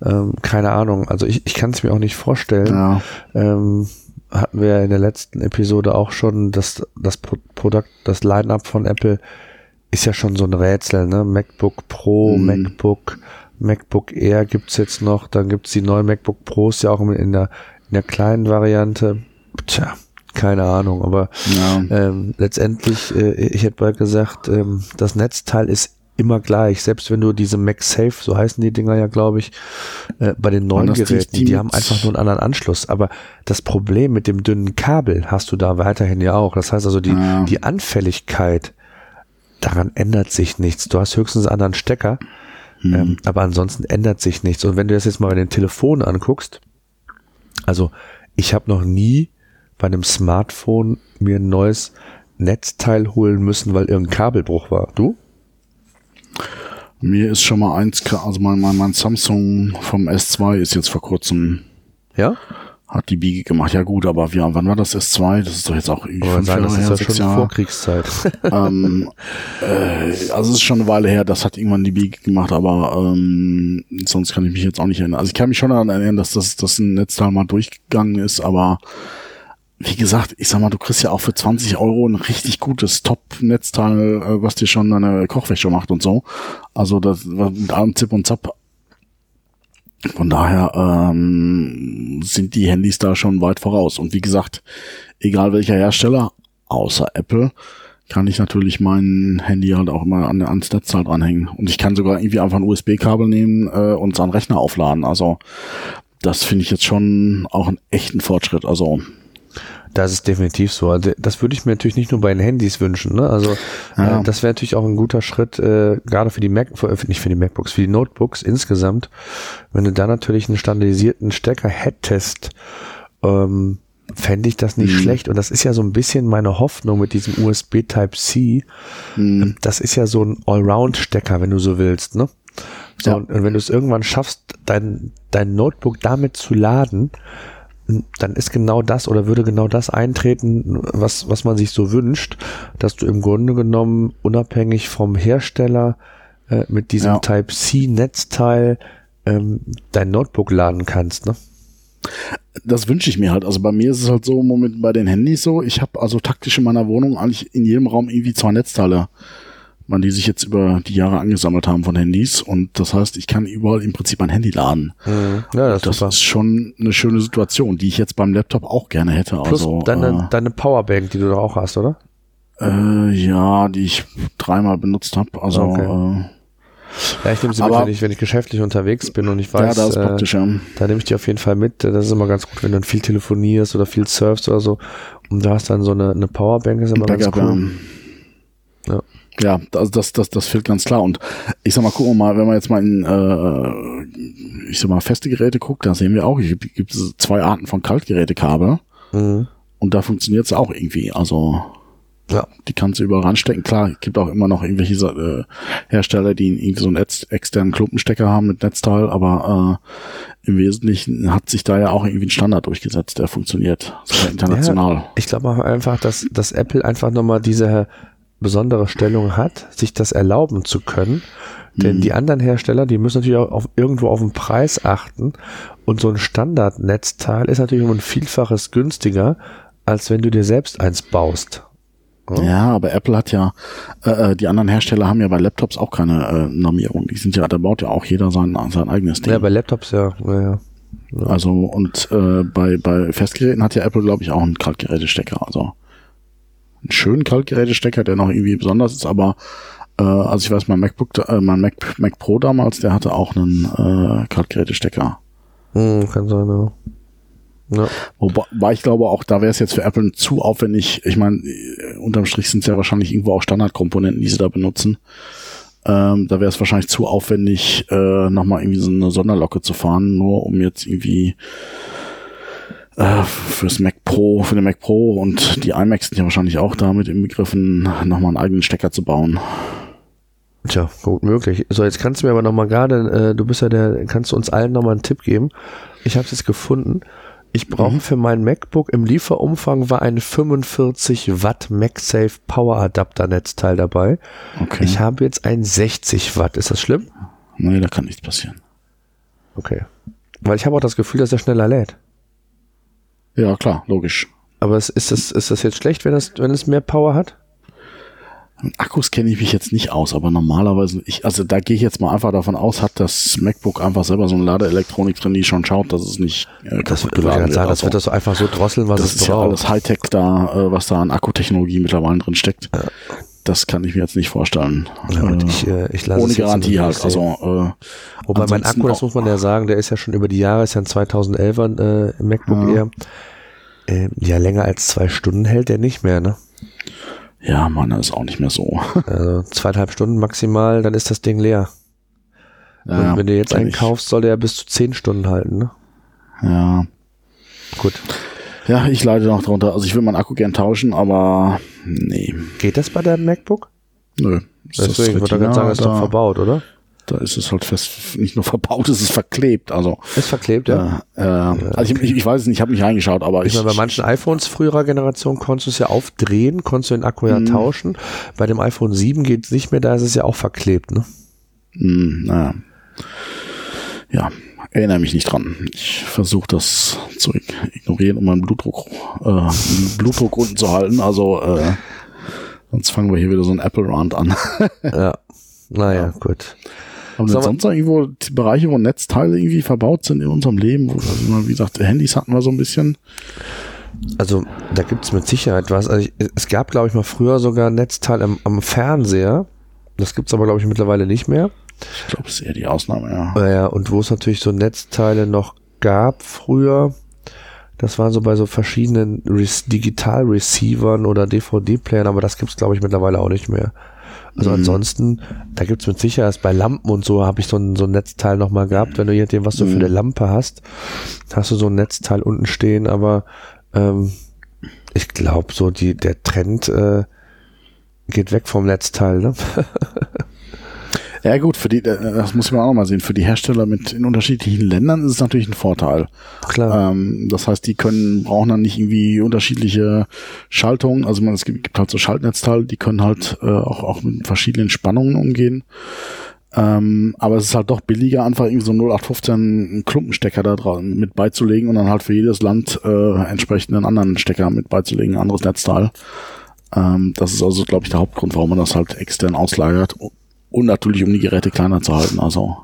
Ähm, keine Ahnung. Also ich, ich kann es mir auch nicht vorstellen. Ja. Ähm, hatten wir in der letzten Episode auch schon, dass das Produkt, das Line-up von Apple ist ja schon so ein Rätsel, ne? MacBook Pro, Mhm. MacBook, MacBook Air gibt's jetzt noch, dann gibt's die neuen MacBook Pros ja auch in der, in der kleinen Variante. Tja, keine Ahnung, aber Ja. ähm, letztendlich, äh, ich hätte bald gesagt, ähm, das Netzteil ist immer gleich, selbst wenn du diese MagSafe, so heißen die Dinger ja, glaube ich, äh, bei den neuen Geräten, die, die haben einfach nur einen anderen Anschluss. Aber das Problem mit dem dünnen Kabel hast du da weiterhin ja auch. Das heißt also, die, Ja. die Anfälligkeit, daran ändert sich nichts. Du hast höchstens einen anderen Stecker, Hm. ähm, aber ansonsten ändert sich nichts. Und wenn du das jetzt mal bei den Telefonen anguckst, also ich habe noch nie bei einem Smartphone mir ein neues Netzteil holen müssen, weil irgendein Kabelbruch war. Du? Mir ist schon mal eins, klar, also mein, mein, mein Samsung vom S2 ist jetzt vor kurzem, Ja? hat die Biege gemacht. Ja gut, aber wir, wann war das S2? Das ist doch jetzt auch irgendwie fünf sagen, das Jahre ist her, ja sechs schon Jahre. Vorkriegszeit. ähm, äh, also es ist schon eine Weile her, das hat irgendwann die Biege gemacht, aber ähm, sonst kann ich mich jetzt auch nicht erinnern. Also ich kann mich schon daran erinnern, dass das, das ein Netzteil mal durchgegangen ist, aber wie gesagt, ich sag mal, du kriegst ja auch für 20 Euro ein richtig gutes Top-Netzteil, äh, was dir schon deine Kochwäsche macht und so. Also das mit allem Zip und Zap. Von daher ähm, sind die Handys da schon weit voraus. Und wie gesagt, egal welcher Hersteller, außer Apple, kann ich natürlich mein Handy halt auch immer an, ans Netzteil dranhängen. Und ich kann sogar irgendwie einfach ein USB-Kabel nehmen äh, und es an Rechner aufladen. Also das finde ich jetzt schon auch einen echten Fortschritt. Also Das ist definitiv so. Also das würde ich mir natürlich nicht nur bei den Handys wünschen. Ne? Also Ja. äh, das wäre natürlich auch ein guter Schritt, äh, gerade für die Mac, für, nicht für die MacBooks, für die Notebooks insgesamt, wenn du da natürlich einen standardisierten Stecker hättest, ähm, fände ich das nicht Mhm. schlecht. Und das ist ja so ein bisschen meine Hoffnung mit diesem USB Type-C. mh, Das ist ja so ein Allround-Stecker, wenn du so willst. Ne? So, Ja. und, und wenn du es irgendwann schaffst, dein, dein Notebook damit zu laden, dann ist genau das oder würde genau das eintreten, was, was man sich so wünscht, dass du im Grunde genommen unabhängig vom Hersteller äh, mit diesem Ja. Type-C-Netzteil ähm, dein Notebook laden kannst. Ne? das wünsche ich mir halt. Also bei mir ist es halt so im Moment bei den Handys so, ich habe also taktisch in meiner Wohnung eigentlich in jedem Raum irgendwie zwei Netzteile, man die sich jetzt über die Jahre angesammelt haben von Handys. Und das heißt, ich kann überall im Prinzip mein Handy laden. Ja, das, Das ist schon eine schöne Situation, die ich jetzt beim Laptop auch gerne hätte. Plus also, deine, deine Powerbank, die du doch auch hast, oder? äh, äh, ja, die ich dreimal benutzt habe. Also Okay. äh, Ja, ich nehme sie mit, Aber- wenn ich, wenn ich geschäftlich unterwegs bin und ich ja, weiß, das ist äh, praktisch. Ja. Da nehme ich die auf jeden Fall mit. Das ist immer ganz gut, wenn du dann viel telefonierst oder viel surfst oder so. Und da hast dann so eine, eine Powerbank, ist immer ganz Backup, cool. ja. Ja. Ja, also das, das, das fehlt ganz klar. Und ich sag mal, gucken wir mal, wenn man jetzt mal in, äh, ich sag mal, feste Geräte guckt, da sehen wir auch, hier gibt es zwei Arten von Kaltgerätekabel. Mhm. Und da funktioniert es auch irgendwie. Also Ja. die kannst du überall ranstecken. Klar, es gibt auch immer noch irgendwelche äh, Hersteller, die irgendwie so einen ex externen Klumpenstecker haben mit Netzteil, aber äh, im Wesentlichen hat sich da ja auch irgendwie ein Standard durchgesetzt, der funktioniert. Sogar international. Ich glaube einfach, dass, dass Apple einfach nochmal diese besondere Stellung hat, sich das erlauben zu können. Denn Mhm. die anderen Hersteller, die müssen natürlich auch auf, irgendwo auf den Preis achten. Und so ein Standardnetzteil ist natürlich um ein Vielfaches günstiger, als wenn du dir selbst eins baust. Ja, aber Apple hat ja, äh, äh, die anderen Hersteller haben ja bei Laptops auch keine äh, Normierung. Die sind ja, da baut ja auch jeder sein, sein eigenes Ding. Ja, bei Laptops ja. ja, ja. also und äh, bei, bei Festgeräten hat ja Apple, glaube ich, auch einen Kaltgerätestecker. Also einen schönen Kaltgerätestecker, der noch irgendwie besonders ist, aber äh, also ich weiß, mein MacBook, äh, mein Mac, Mac Pro damals, der hatte auch einen äh, Kaltgerätestecker. Hm, kann sein, ja. ja. Wobei ich glaube auch, da wäre es jetzt für Apple zu aufwendig. Ich meine, äh, unterm Strich sind es ja wahrscheinlich irgendwo auch Standardkomponenten, die sie da benutzen. Ähm, da wäre es wahrscheinlich zu aufwendig, äh, nochmal irgendwie so eine Sonderlocke zu fahren, nur um jetzt irgendwie äh, fürs Mac Pro, für den Mac Pro und die iMacs sind ja wahrscheinlich auch damit im Begriffen, nochmal einen eigenen Stecker zu bauen. Tja, gut möglich. So, jetzt kannst du mir aber nochmal gerade, äh, du bist ja der, kannst du uns allen nochmal einen Tipp geben. Ich habe es jetzt gefunden. Ich brauche für mein MacBook im Lieferumfang war ein 45 Watt MagSafe Power Adapter Netzteil dabei. Okay. Ich habe jetzt ein 60 Watt. Ist das schlimm? nee, da kann nichts passieren. Okay. Weil ich habe auch das Gefühl, dass er schneller lädt. Ja, klar, logisch. Aber ist, ist, das, ist das jetzt schlecht, wenn es, wenn es mehr Power hat? Mit Akkus kenne ich mich jetzt nicht aus, aber normalerweise, ich, also da gehe ich jetzt mal einfach davon aus, hat das MacBook einfach selber so eine Ladeelektronik drin, die schon schaut, dass es nicht äh, das, wird geladen sagen, Das wird das einfach so drosseln, was das es ist braucht. ja alles Hightech da, äh, was da an Akkutechnologie mittlerweile drin steckt. Ja. Das kann ich mir jetzt nicht vorstellen. Ja, äh, ich, äh, ich lasse ohne Garantie halt. Also, äh, Wobei mein Akku, das muss man ja sagen, der ist ja schon über die Jahre, ist ja ein 2011er äh, MacBook ja. Air. Äh, ja, länger als zwei Stunden hält der nicht mehr, ne? Ja, Mann, ist auch nicht mehr so. Also zweieinhalb Stunden maximal, dann ist das Ding leer. Ja, Und wenn du jetzt einen kaufst, soll der ja bis zu zehn Stunden halten, ne? Ja. Gut. Ja, ich leide noch drunter. Also ich will meinen Akku gern tauschen, aber nee. Geht das bei deinem MacBook? Nö. Deswegen würde ich sagen, ist doch verbaut, oder? Da ist es halt fest, nicht nur verbaut, es ist verklebt. Also ist verklebt, ja. Äh, äh, also ich, ich, weiß es nicht, ich habe nicht reingeschaut, aber ich. ich meine, bei manchen iPhones früherer Generation konntest du es ja aufdrehen, konntest du den Akku ja mhm. tauschen. Bei dem iPhone 7 geht es nicht mehr, da ist es ja auch verklebt, ne? Mm, naja. Ja, erinnere mich nicht dran. Ich versuche das zu ignorieren, um meinen Blutdruck, äh, Blutdruck unten zu halten. Also äh, sonst fangen wir hier wieder so ein Apple Rand an. ja. Naja, ja. gut. Haben wir sonst irgendwo Bereiche, wo Netzteile irgendwie verbaut sind in unserem Leben? Also, wie gesagt, Handys hatten wir so ein bisschen. Also da gibt es mit Sicherheit was. Also ich, es gab, glaube ich, mal früher sogar ein Netzteil am, am Fernseher. Das gibt es aber, glaube ich, mittlerweile nicht mehr. Ich glaube, das ist eher die Ausnahme, ja. Ja, und wo es natürlich so Netzteile noch gab früher, das waren so bei so verschiedenen Digital-Receivern oder DVD-Playern, aber das gibt es, glaube ich, mittlerweile auch nicht mehr. Also mhm. ansonsten, da gibt's mit Sicherheit bei Lampen und so habe ich so ein, so ein Netzteil nochmal gehabt. Wenn du je nachdem, was du mhm. für eine Lampe hast, hast du so ein Netzteil unten stehen, aber ähm, ich glaube, so die, der Trend äh, geht weg vom Netzteil, ne? Ja gut, für die, das muss man auch mal sehen. Für die Hersteller mit in unterschiedlichen Ländern ist es natürlich ein Vorteil. Klar. Ähm, das heißt, die können brauchen dann nicht irgendwie unterschiedliche Schaltungen. Also man, es gibt, gibt halt so Schaltnetzteile, die können halt äh, auch auch mit verschiedenen Spannungen umgehen. Ähm, aber es ist halt doch billiger, einfach irgendwie so 0815 einen Klumpenstecker da dran mit beizulegen und dann halt für jedes Land äh, entsprechend einen anderen Stecker mit beizulegen, ein anderes Netzteil. Ähm, das ist also, glaube ich, der Hauptgrund, warum man das halt extern auslagert und natürlich, um die Geräte kleiner zu halten. Also,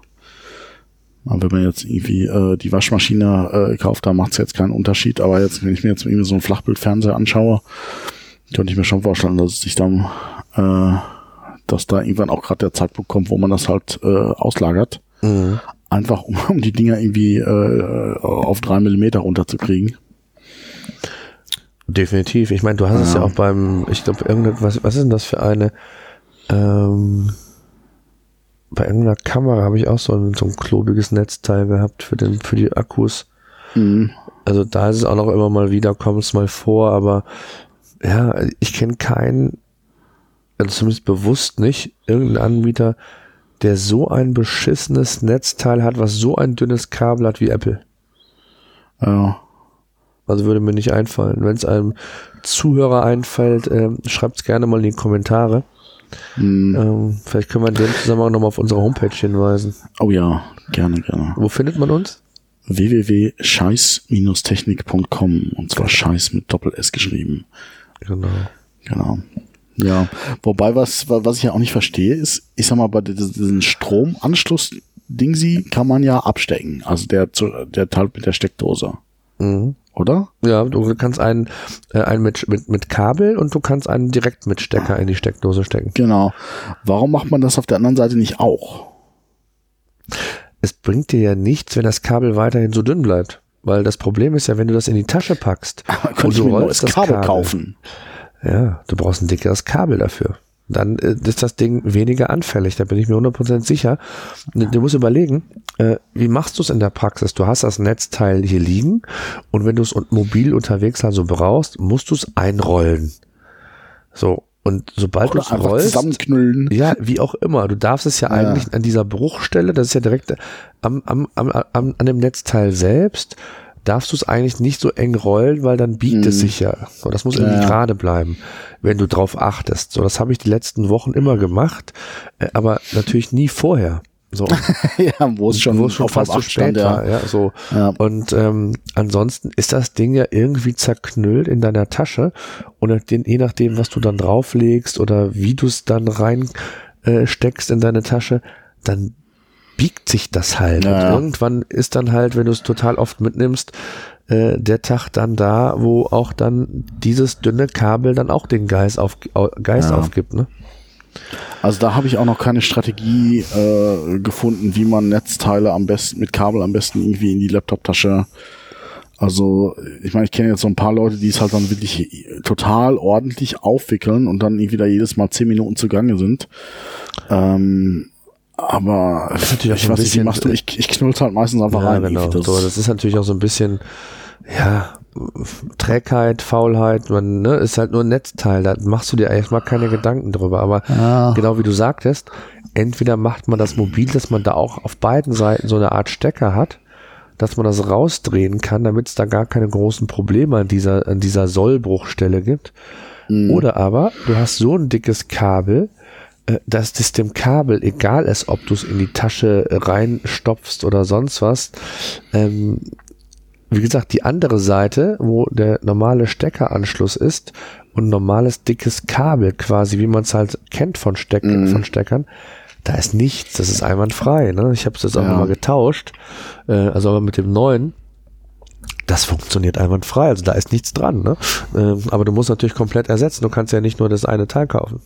wenn man jetzt irgendwie äh, die Waschmaschine äh, kauft, da macht es jetzt keinen Unterschied. Aber jetzt, wenn ich mir jetzt irgendwie so einen Flachbildfernseher anschaue, könnte ich mir schon vorstellen, dass es sich dann, äh, dass da irgendwann auch gerade der Zeitpunkt kommt, wo man das halt äh, auslagert. Mhm. Einfach um, um die Dinger irgendwie äh, auf drei Millimeter runterzukriegen. Definitiv. Ich meine, du hast ja. es ja auch beim, ich glaube, irgendwas, was ist denn das für eine? Ähm, bei irgendeiner Kamera habe ich auch so ein, so ein klobiges Netzteil gehabt für den, für die Akkus. Mhm. Also da ist es auch noch immer mal wieder, kommt es mal vor, aber ja, ich kenne keinen, also zumindest bewusst nicht, irgendeinen Anbieter, der so ein beschissenes Netzteil hat, was so ein dünnes Kabel hat wie Apple. Ja. Also würde mir nicht einfallen. Wenn es einem Zuhörer einfällt, äh, schreibt es gerne mal in die Kommentare. Mhm. Ähm, vielleicht können wir in dem Zusammenhang nochmal auf unsere Homepage hinweisen. Oh ja, gerne, gerne. Wo findet man uns? www.scheiß-technik.com und zwar Scheiß mit Doppel-S geschrieben. Genau. Genau. Ja, wobei was, was ich ja auch nicht verstehe, ist, ich sag mal, bei diesen Stromanschluss-Ding sie kann man ja abstecken. Also der, der Teil mit der Steckdose. Mhm oder? Ja, du kannst einen, äh, einen mit, mit, mit Kabel und du kannst einen direkt mit Stecker in die Steckdose stecken. Genau. Warum macht man das auf der anderen Seite nicht auch? Es bringt dir ja nichts, wenn das Kabel weiterhin so dünn bleibt. Weil das Problem ist ja, wenn du das in die Tasche packst und du rollst das Kabel, Kabel kaufen. Ja, du brauchst ein dickeres Kabel dafür dann äh, ist das Ding weniger anfällig. Da bin ich mir 100% sicher. Du musst überlegen, äh, wie machst du es in der Praxis? Du hast das Netzteil hier liegen und wenn du es mobil unterwegs also brauchst, musst du es einrollen. So. Und sobald du es rollst, zusammenknüllen. ja, wie auch immer, du darfst es ja, ja, eigentlich an dieser Bruchstelle, das ist ja direkt am, am, am, am, an dem Netzteil selbst, darfst du es eigentlich nicht so eng rollen, weil dann biegt hm. es sich ja. So, das muss irgendwie ja. gerade bleiben, wenn du drauf achtest. So, das habe ich die letzten Wochen immer gemacht, äh, aber natürlich nie vorher. So. ja, wo es schon, wo es schon fast zu spät ja. war. Ja, so. Ja. Und ähm, ansonsten ist das Ding ja irgendwie zerknüllt in deiner Tasche und den, je nachdem, was du dann drauflegst oder wie du es dann rein äh, in deine Tasche, dann biegt sich das halt. Ja, und irgendwann ist dann halt, wenn du es total oft mitnimmst, äh, der Tag dann da, wo auch dann dieses dünne Kabel dann auch den Geist, auf, au- Geist Ja. aufgibt. Ne? Also da habe ich auch noch keine Strategie äh, gefunden, wie man Netzteile am besten mit Kabel am besten irgendwie in die Laptoptasche. Also ich meine, ich kenne jetzt so ein paar Leute, die es halt dann wirklich total ordentlich aufwickeln und dann irgendwie da jedes Mal zehn Minuten zugange sind. Ähm, aber ist natürlich auch ich so ein bisschen- machst du? Ich, ich knüll's halt meistens einfach Ja, rein. genau. Das, so, das ist natürlich auch so ein bisschen, ja, Trägheit, Faulheit, man, ne, ist halt nur ein Netzteil, da machst du dir erstmal keine Gedanken drüber, aber Ja. genau wie du sagtest, entweder macht man das mobil, dass man da auch auf beiden Seiten so eine Art Stecker hat, dass man das rausdrehen kann, damit es da gar keine großen Probleme an dieser, an dieser Sollbruchstelle gibt. Mhm. Oder aber du hast so ein dickes Kabel, dass das dem Kabel egal ist, ob du es in die Tasche reinstopfst oder sonst was. Ähm, wie gesagt, die andere Seite, wo der normale Steckeranschluss ist und normales dickes Kabel quasi, wie man es halt kennt von, Steck Mhm. von Steckern, da ist nichts, das ist einwandfrei. Ne? Ich habe es jetzt auch Ja. nochmal getauscht, äh, also aber mit dem neuen. Das funktioniert einwandfrei, also da ist nichts dran. Ne? Ähm, aber du musst natürlich komplett ersetzen. Du kannst ja nicht nur das eine Teil kaufen.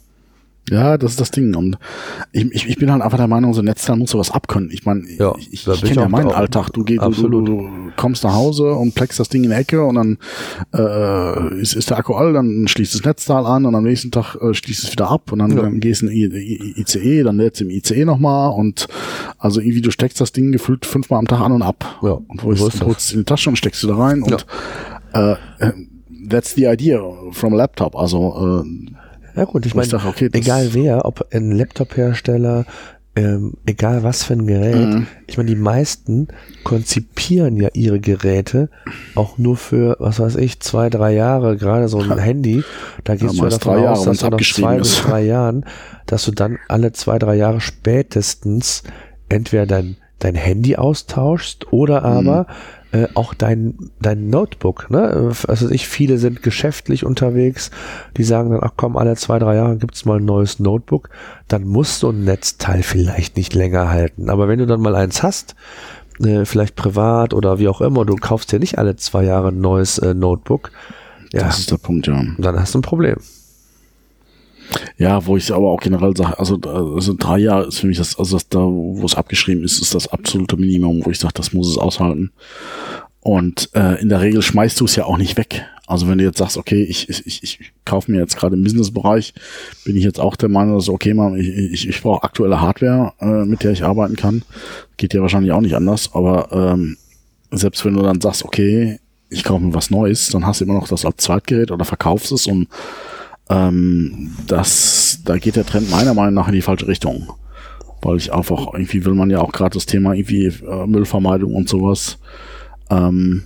Ja, das ist das Ding. Und ich, ich, ich bin halt einfach der Meinung, so ein Netzteil muss sowas abkönnen. Ich meine, Ja, ich, ich ich kenne ja meinen Alltag. Du, geh, du, du, du kommst nach Hause und pleckst das Ding in die Ecke und dann äh, ist, ist der Akku all, dann schließt das Netzteil an und am nächsten Tag äh, schließt es wieder ab und dann, Ja. dann gehst du in I- ICE, dann lädst du im ICE nochmal und also irgendwie du steckst das Ding gefühlt fünfmal am Tag an und ab. Ja, und wo ist ist holst es in die Tasche und steckst du da rein und äh, äh, that's the idea from a laptop. Also äh, Ja gut, ich meine, okay, egal wer, ob ein Laptop-Hersteller, ähm, egal was für ein Gerät, Mhm. ich meine, die meisten konzipieren ja ihre Geräte auch nur für, was weiß ich, zwei, drei Jahre, gerade so ein Handy, da gehst du ja davon aus, dass du nach zwei bis ist. drei Jahren, dass du dann alle zwei, drei Jahre spätestens entweder dein, dein Handy austauschst oder aber äh, auch dein, dein Notebook. Ne? Also ich, viele sind geschäftlich unterwegs, die sagen dann, ach komm, alle zwei, drei Jahre gibt's mal ein neues Notebook. Dann muss so ein Netzteil vielleicht nicht länger halten. Aber wenn du dann mal eins hast, äh, vielleicht privat oder wie auch immer, du kaufst dir nicht alle zwei Jahre ein neues äh, Notebook, ja, das ist der Punkt, ja. dann hast du ein Problem. Ja, wo ich aber auch generell sage, also, also drei Jahre ist für mich das, also das da, wo es abgeschrieben ist, ist das absolute Minimum, wo ich sage, das muss es aushalten. Und äh, in der Regel schmeißt du es ja auch nicht weg. Also wenn du jetzt sagst, okay, ich, ich, ich, ich kaufe mir jetzt gerade im Businessbereich, bin ich jetzt auch der Meinung, dass okay, man, ich, ich, ich brauche aktuelle Hardware, äh, mit der ich arbeiten kann. Geht ja wahrscheinlich auch nicht anders, aber ähm, selbst wenn du dann sagst, okay, ich kaufe mir was Neues, dann hast du immer noch das als Zweitgerät oder verkaufst es und ähm, das, da geht der Trend meiner Meinung nach in die falsche Richtung. Weil ich einfach, irgendwie will man ja auch gerade das Thema irgendwie äh, Müllvermeidung und sowas. Ähm,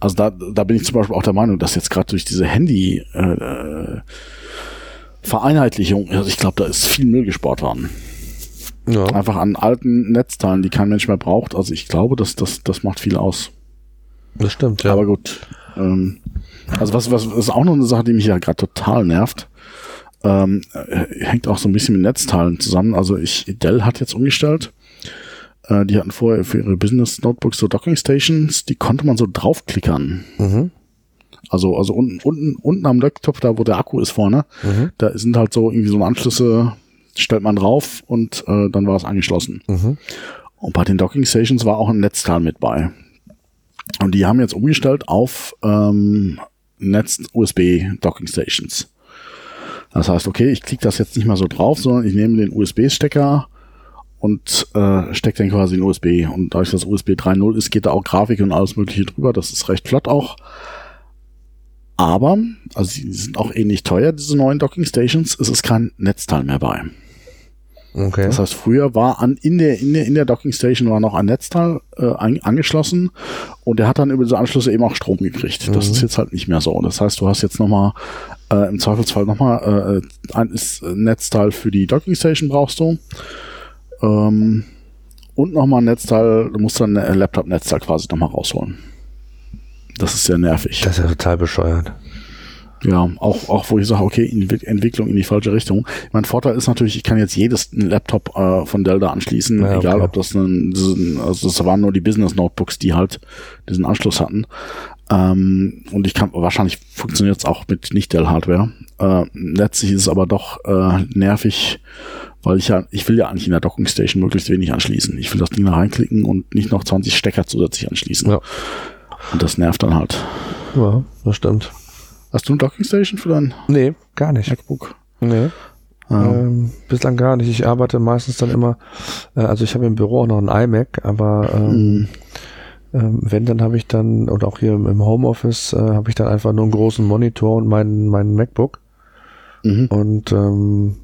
also da, da bin ich zum Beispiel auch der Meinung, dass jetzt gerade durch diese Handy äh, äh, Vereinheitlichung, also ich glaube, da ist viel Müll gespart worden. Ja. Einfach an alten Netzteilen, die kein Mensch mehr braucht. Also ich glaube, dass das, das macht viel aus. Das stimmt, ja. Aber gut. Ähm, also was, was ist auch noch eine Sache, die mich ja gerade total nervt. Ähm, äh, hängt auch so ein bisschen mit Netzteilen zusammen. Also ich, Dell hat jetzt umgestellt. Äh, die hatten vorher für ihre Business Notebooks so Docking Stations, die konnte man so draufklickern. Mhm. Also, also unten, unten, unten am Laptop, da wo der Akku ist vorne, Mhm. da sind halt so irgendwie so Anschlüsse, stellt man drauf und äh, dann war es angeschlossen. Mhm. Und bei den Docking Stations war auch ein Netzteil mit bei. Und die haben jetzt umgestellt auf ähm, Netz USB Docking Stations. Das heißt, okay, ich klicke das jetzt nicht mehr so drauf, sondern ich nehme den USB-Stecker und äh, stecke den quasi in USB. Und dadurch, dass USB 3.0 ist, geht da auch Grafik und alles mögliche drüber. Das ist recht flott auch. Aber, also sie sind auch ähnlich teuer, diese neuen Docking Stations. Es ist kein Netzteil mehr bei. Okay. Das heißt, früher war an in der in der in der Docking Station war noch ein Netzteil äh, an, angeschlossen und der hat dann über diese Anschlüsse eben auch Strom gekriegt. Das Mhm. ist jetzt halt nicht mehr so. Das heißt, du hast jetzt noch mal äh, im Zweifelsfall noch mal äh, ein ein Netzteil für die Docking Station brauchst du. Ähm, und nochmal ein Netzteil, du musst dann ein Laptop-Netzteil quasi nochmal rausholen. Das ist sehr nervig. Das ist ja total bescheuert. Ja, auch, auch wo ich sage, okay, Entwicklung in die falsche Richtung. Mein Vorteil ist natürlich, ich kann jetzt jedes Laptop äh, von Dell da anschließen, ja, egal ob das ein, also das waren nur die Business Notebooks, die halt diesen Anschluss hatten. Ähm, und ich kann, wahrscheinlich funktioniert es auch mit Nicht-Dell-Hardware. Äh, letztlich ist es aber doch äh, nervig, weil ich ja, ich will ja eigentlich in der Docking Station möglichst wenig anschließen. Ich will das Ding da reinklicken und nicht noch 20 Stecker zusätzlich anschließen. Ja. Und das nervt dann halt. Ja, das stimmt. Hast du eine Docking Station für dein Nee, gar nicht. MacBook? Nee. Ah. Ähm, bislang gar nicht. Ich arbeite meistens dann immer, äh, also ich habe im Büro auch noch ein iMac, aber ähm, mm. ähm, wenn, dann habe ich dann, oder auch hier im Homeoffice, äh, habe ich dann einfach nur einen großen Monitor und meinen mein MacBook. Mhm. Und ähm,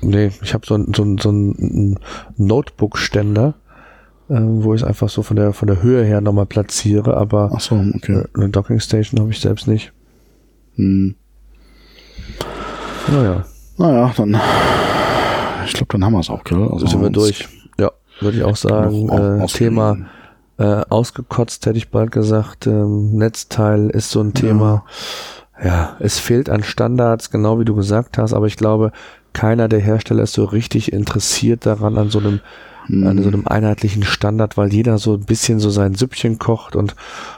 nee, ich habe so, so, so einen Notebook-Ständer, äh, wo ich es einfach so von der von der Höhe her nochmal platziere, aber so, okay. eine Docking Station habe ich selbst nicht. Hm. Naja. Naja, dann. Ich glaube, dann haben wir es auch, gell? Also sind wir durch. Ja, würde ich auch sagen. Auch äh, Thema äh, ausgekotzt, hätte ich bald gesagt. Ähm, Netzteil ist so ein Thema. Ja. ja, es fehlt an Standards, genau wie du gesagt hast, aber ich glaube, keiner der Hersteller ist so richtig interessiert daran, an so einem mhm. an so einem einheitlichen Standard, weil jeder so ein bisschen so sein Süppchen kocht und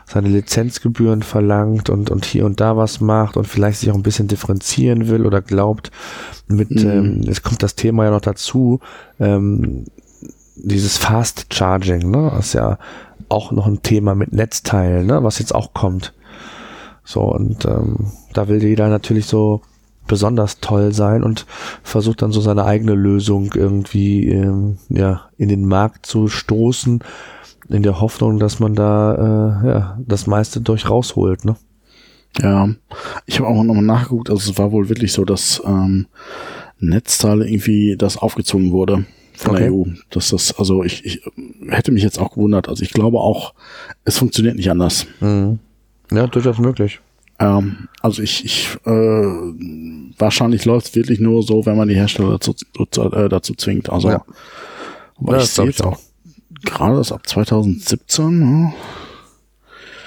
seine Lizenzgebühren verlangt und, und hier und da was macht und vielleicht sich auch ein bisschen differenzieren will oder glaubt, mit, mhm. ähm, es kommt das Thema ja noch dazu, ähm, dieses Fast Charging, ne, das ist ja auch noch ein Thema mit Netzteilen, ne, was jetzt auch kommt. So, und ähm, da will jeder natürlich so besonders toll sein und versucht dann so seine eigene Lösung irgendwie ähm, ja in den Markt zu stoßen in der Hoffnung, dass man da äh, ja das meiste durch rausholt, ne? Ja, ich habe auch nochmal nachgeguckt, also es war wohl wirklich so, dass ähm, Netzteile irgendwie das aufgezogen wurde von okay. der EU. Dass das, also ich, ich hätte mich jetzt auch gewundert, also ich glaube auch, es funktioniert nicht anders. Mhm. Ja, durchaus möglich. Ähm, also ich, ich äh, wahrscheinlich läuft es wirklich nur so, wenn man die Hersteller dazu, äh, dazu zwingt. Also ja. aber ja, ich sehe jetzt auch gerade das ab 2017. Ne?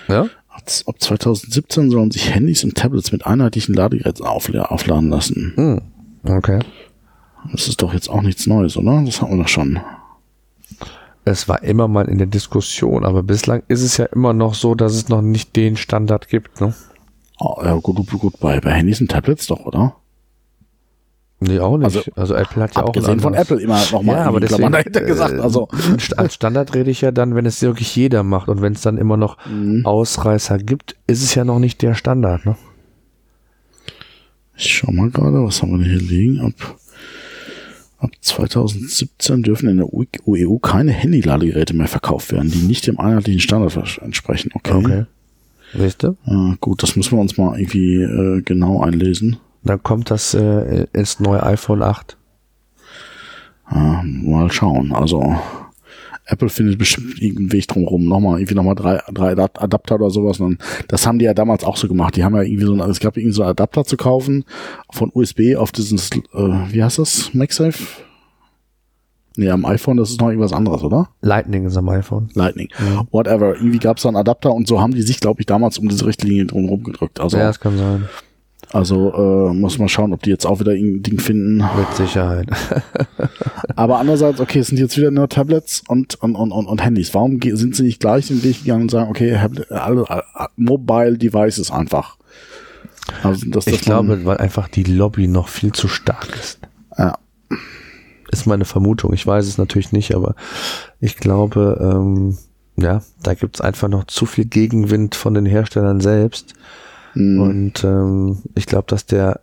Ja. Ab 2017 sollen sich Handys und Tablets mit einheitlichen Ladegeräten aufladen lassen. Hm. Okay. Das ist doch jetzt auch nichts Neues, oder? Das haben wir doch schon. Es war immer mal in der Diskussion, aber bislang ist es ja immer noch so, dass es noch nicht den Standard gibt, ne? Oh, ja, gut, gut, bei, bei Handys und Tablets doch, oder? Nee, auch nicht. Also, also Apple hat ja auch gesehen von Apple immer nochmal ja, aber deswegen, dahinter gesagt. Also als Standard rede ich ja dann, wenn es wirklich jeder macht und wenn es dann immer noch mhm. Ausreißer gibt, ist es ja noch nicht der Standard, ne? Ich schau mal gerade, was haben wir denn hier liegen? Ab, ab 2017 dürfen in der EU e keine Handy-Ladegeräte mehr verkauft werden, die nicht dem einheitlichen Standard entsprechen. Okay. okay. Weißt du? Ja, gut, das müssen wir uns mal irgendwie äh, genau einlesen. Dann kommt das äh, ins neue iPhone 8. Ja, mal schauen. Also Apple findet bestimmt irgendeinen Weg drumherum. Nochmal, irgendwie nochmal drei, drei Adapter oder sowas. Und das haben die ja damals auch so gemacht. Die haben ja irgendwie so, ein, es gab irgendwie so einen Adapter zu kaufen von USB auf dieses, äh, wie heißt das? MagSafe? Nee, am iPhone, das ist noch irgendwas anderes, oder? Lightning ist am iPhone. Lightning. Ja. Whatever. Irgendwie gab es da einen Adapter und so haben die sich, glaube ich, damals um diese Richtlinie drumherum gedrückt. Also, ja, das kann sein. Also äh, muss man schauen, ob die jetzt auch wieder ein Ding finden. Mit Sicherheit. Aber andererseits, okay, es sind jetzt wieder nur Tablets und, und, und, und, Handys. Warum sind sie nicht gleich den Weg gegangen und sagen, okay, alle, alle Mobile Devices einfach? Also, das, ich glaube, weil einfach die Lobby noch viel zu stark ist. Ja. Ist meine Vermutung. Ich weiß es natürlich nicht, aber ich glaube, ähm, ja, da gibt es einfach noch zu viel Gegenwind von den Herstellern selbst. Mhm. Und ähm, ich glaube, dass der,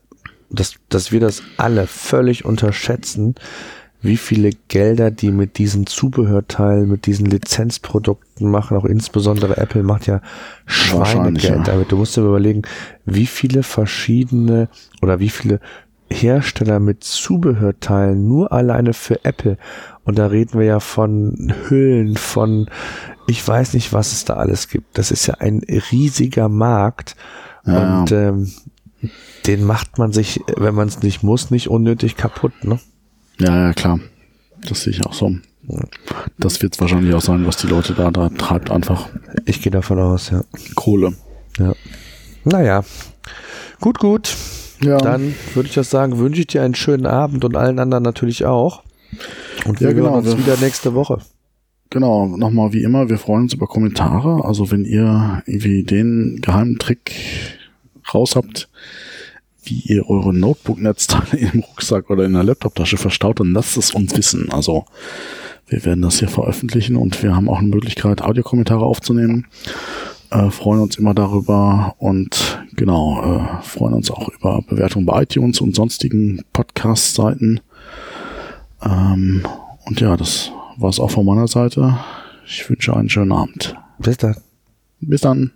dass, dass wir das alle völlig unterschätzen, wie viele Gelder die mit diesen Zubehörteilen, mit diesen Lizenzprodukten machen, auch insbesondere Apple macht ja Schweinegeld damit. Du musst dir überlegen, wie viele verschiedene oder wie viele Hersteller mit Zubehörteilen nur alleine für Apple. Und da reden wir ja von Hüllen, von ich weiß nicht, was es da alles gibt. Das ist ja ein riesiger Markt. Ja. Und ähm, den macht man sich, wenn man es nicht muss, nicht unnötig kaputt, ne? Ja, ja, klar. Das sehe ich auch so. Das wird wahrscheinlich auch sein, was die Leute da, da treibt, einfach Ich gehe davon aus, ja. Kohle. ja. Naja. Gut, gut. Ja, Dann würde ich das sagen, wünsche ich dir einen schönen Abend und allen anderen natürlich auch. Und wir Ja, genau, hören uns wieder nächste Woche. genau. Nochmal wie immer, wir freuen uns über Kommentare. Also wenn ihr irgendwie den geheimen Trick raus habt, wie ihr eure Notebook-Netzteile im Rucksack oder in der Laptoptasche verstaut, dann lasst es uns wissen. Also wir werden das hier veröffentlichen und wir haben auch eine Möglichkeit, Audiokommentare aufzunehmen. Äh, freuen uns immer darüber und genau, äh, freuen uns auch über Bewertungen bei iTunes und sonstigen Podcast-Seiten. Ähm, und ja, das war's auch von meiner Seite. Ich wünsche einen schönen Abend. Bis dann. Bis dann.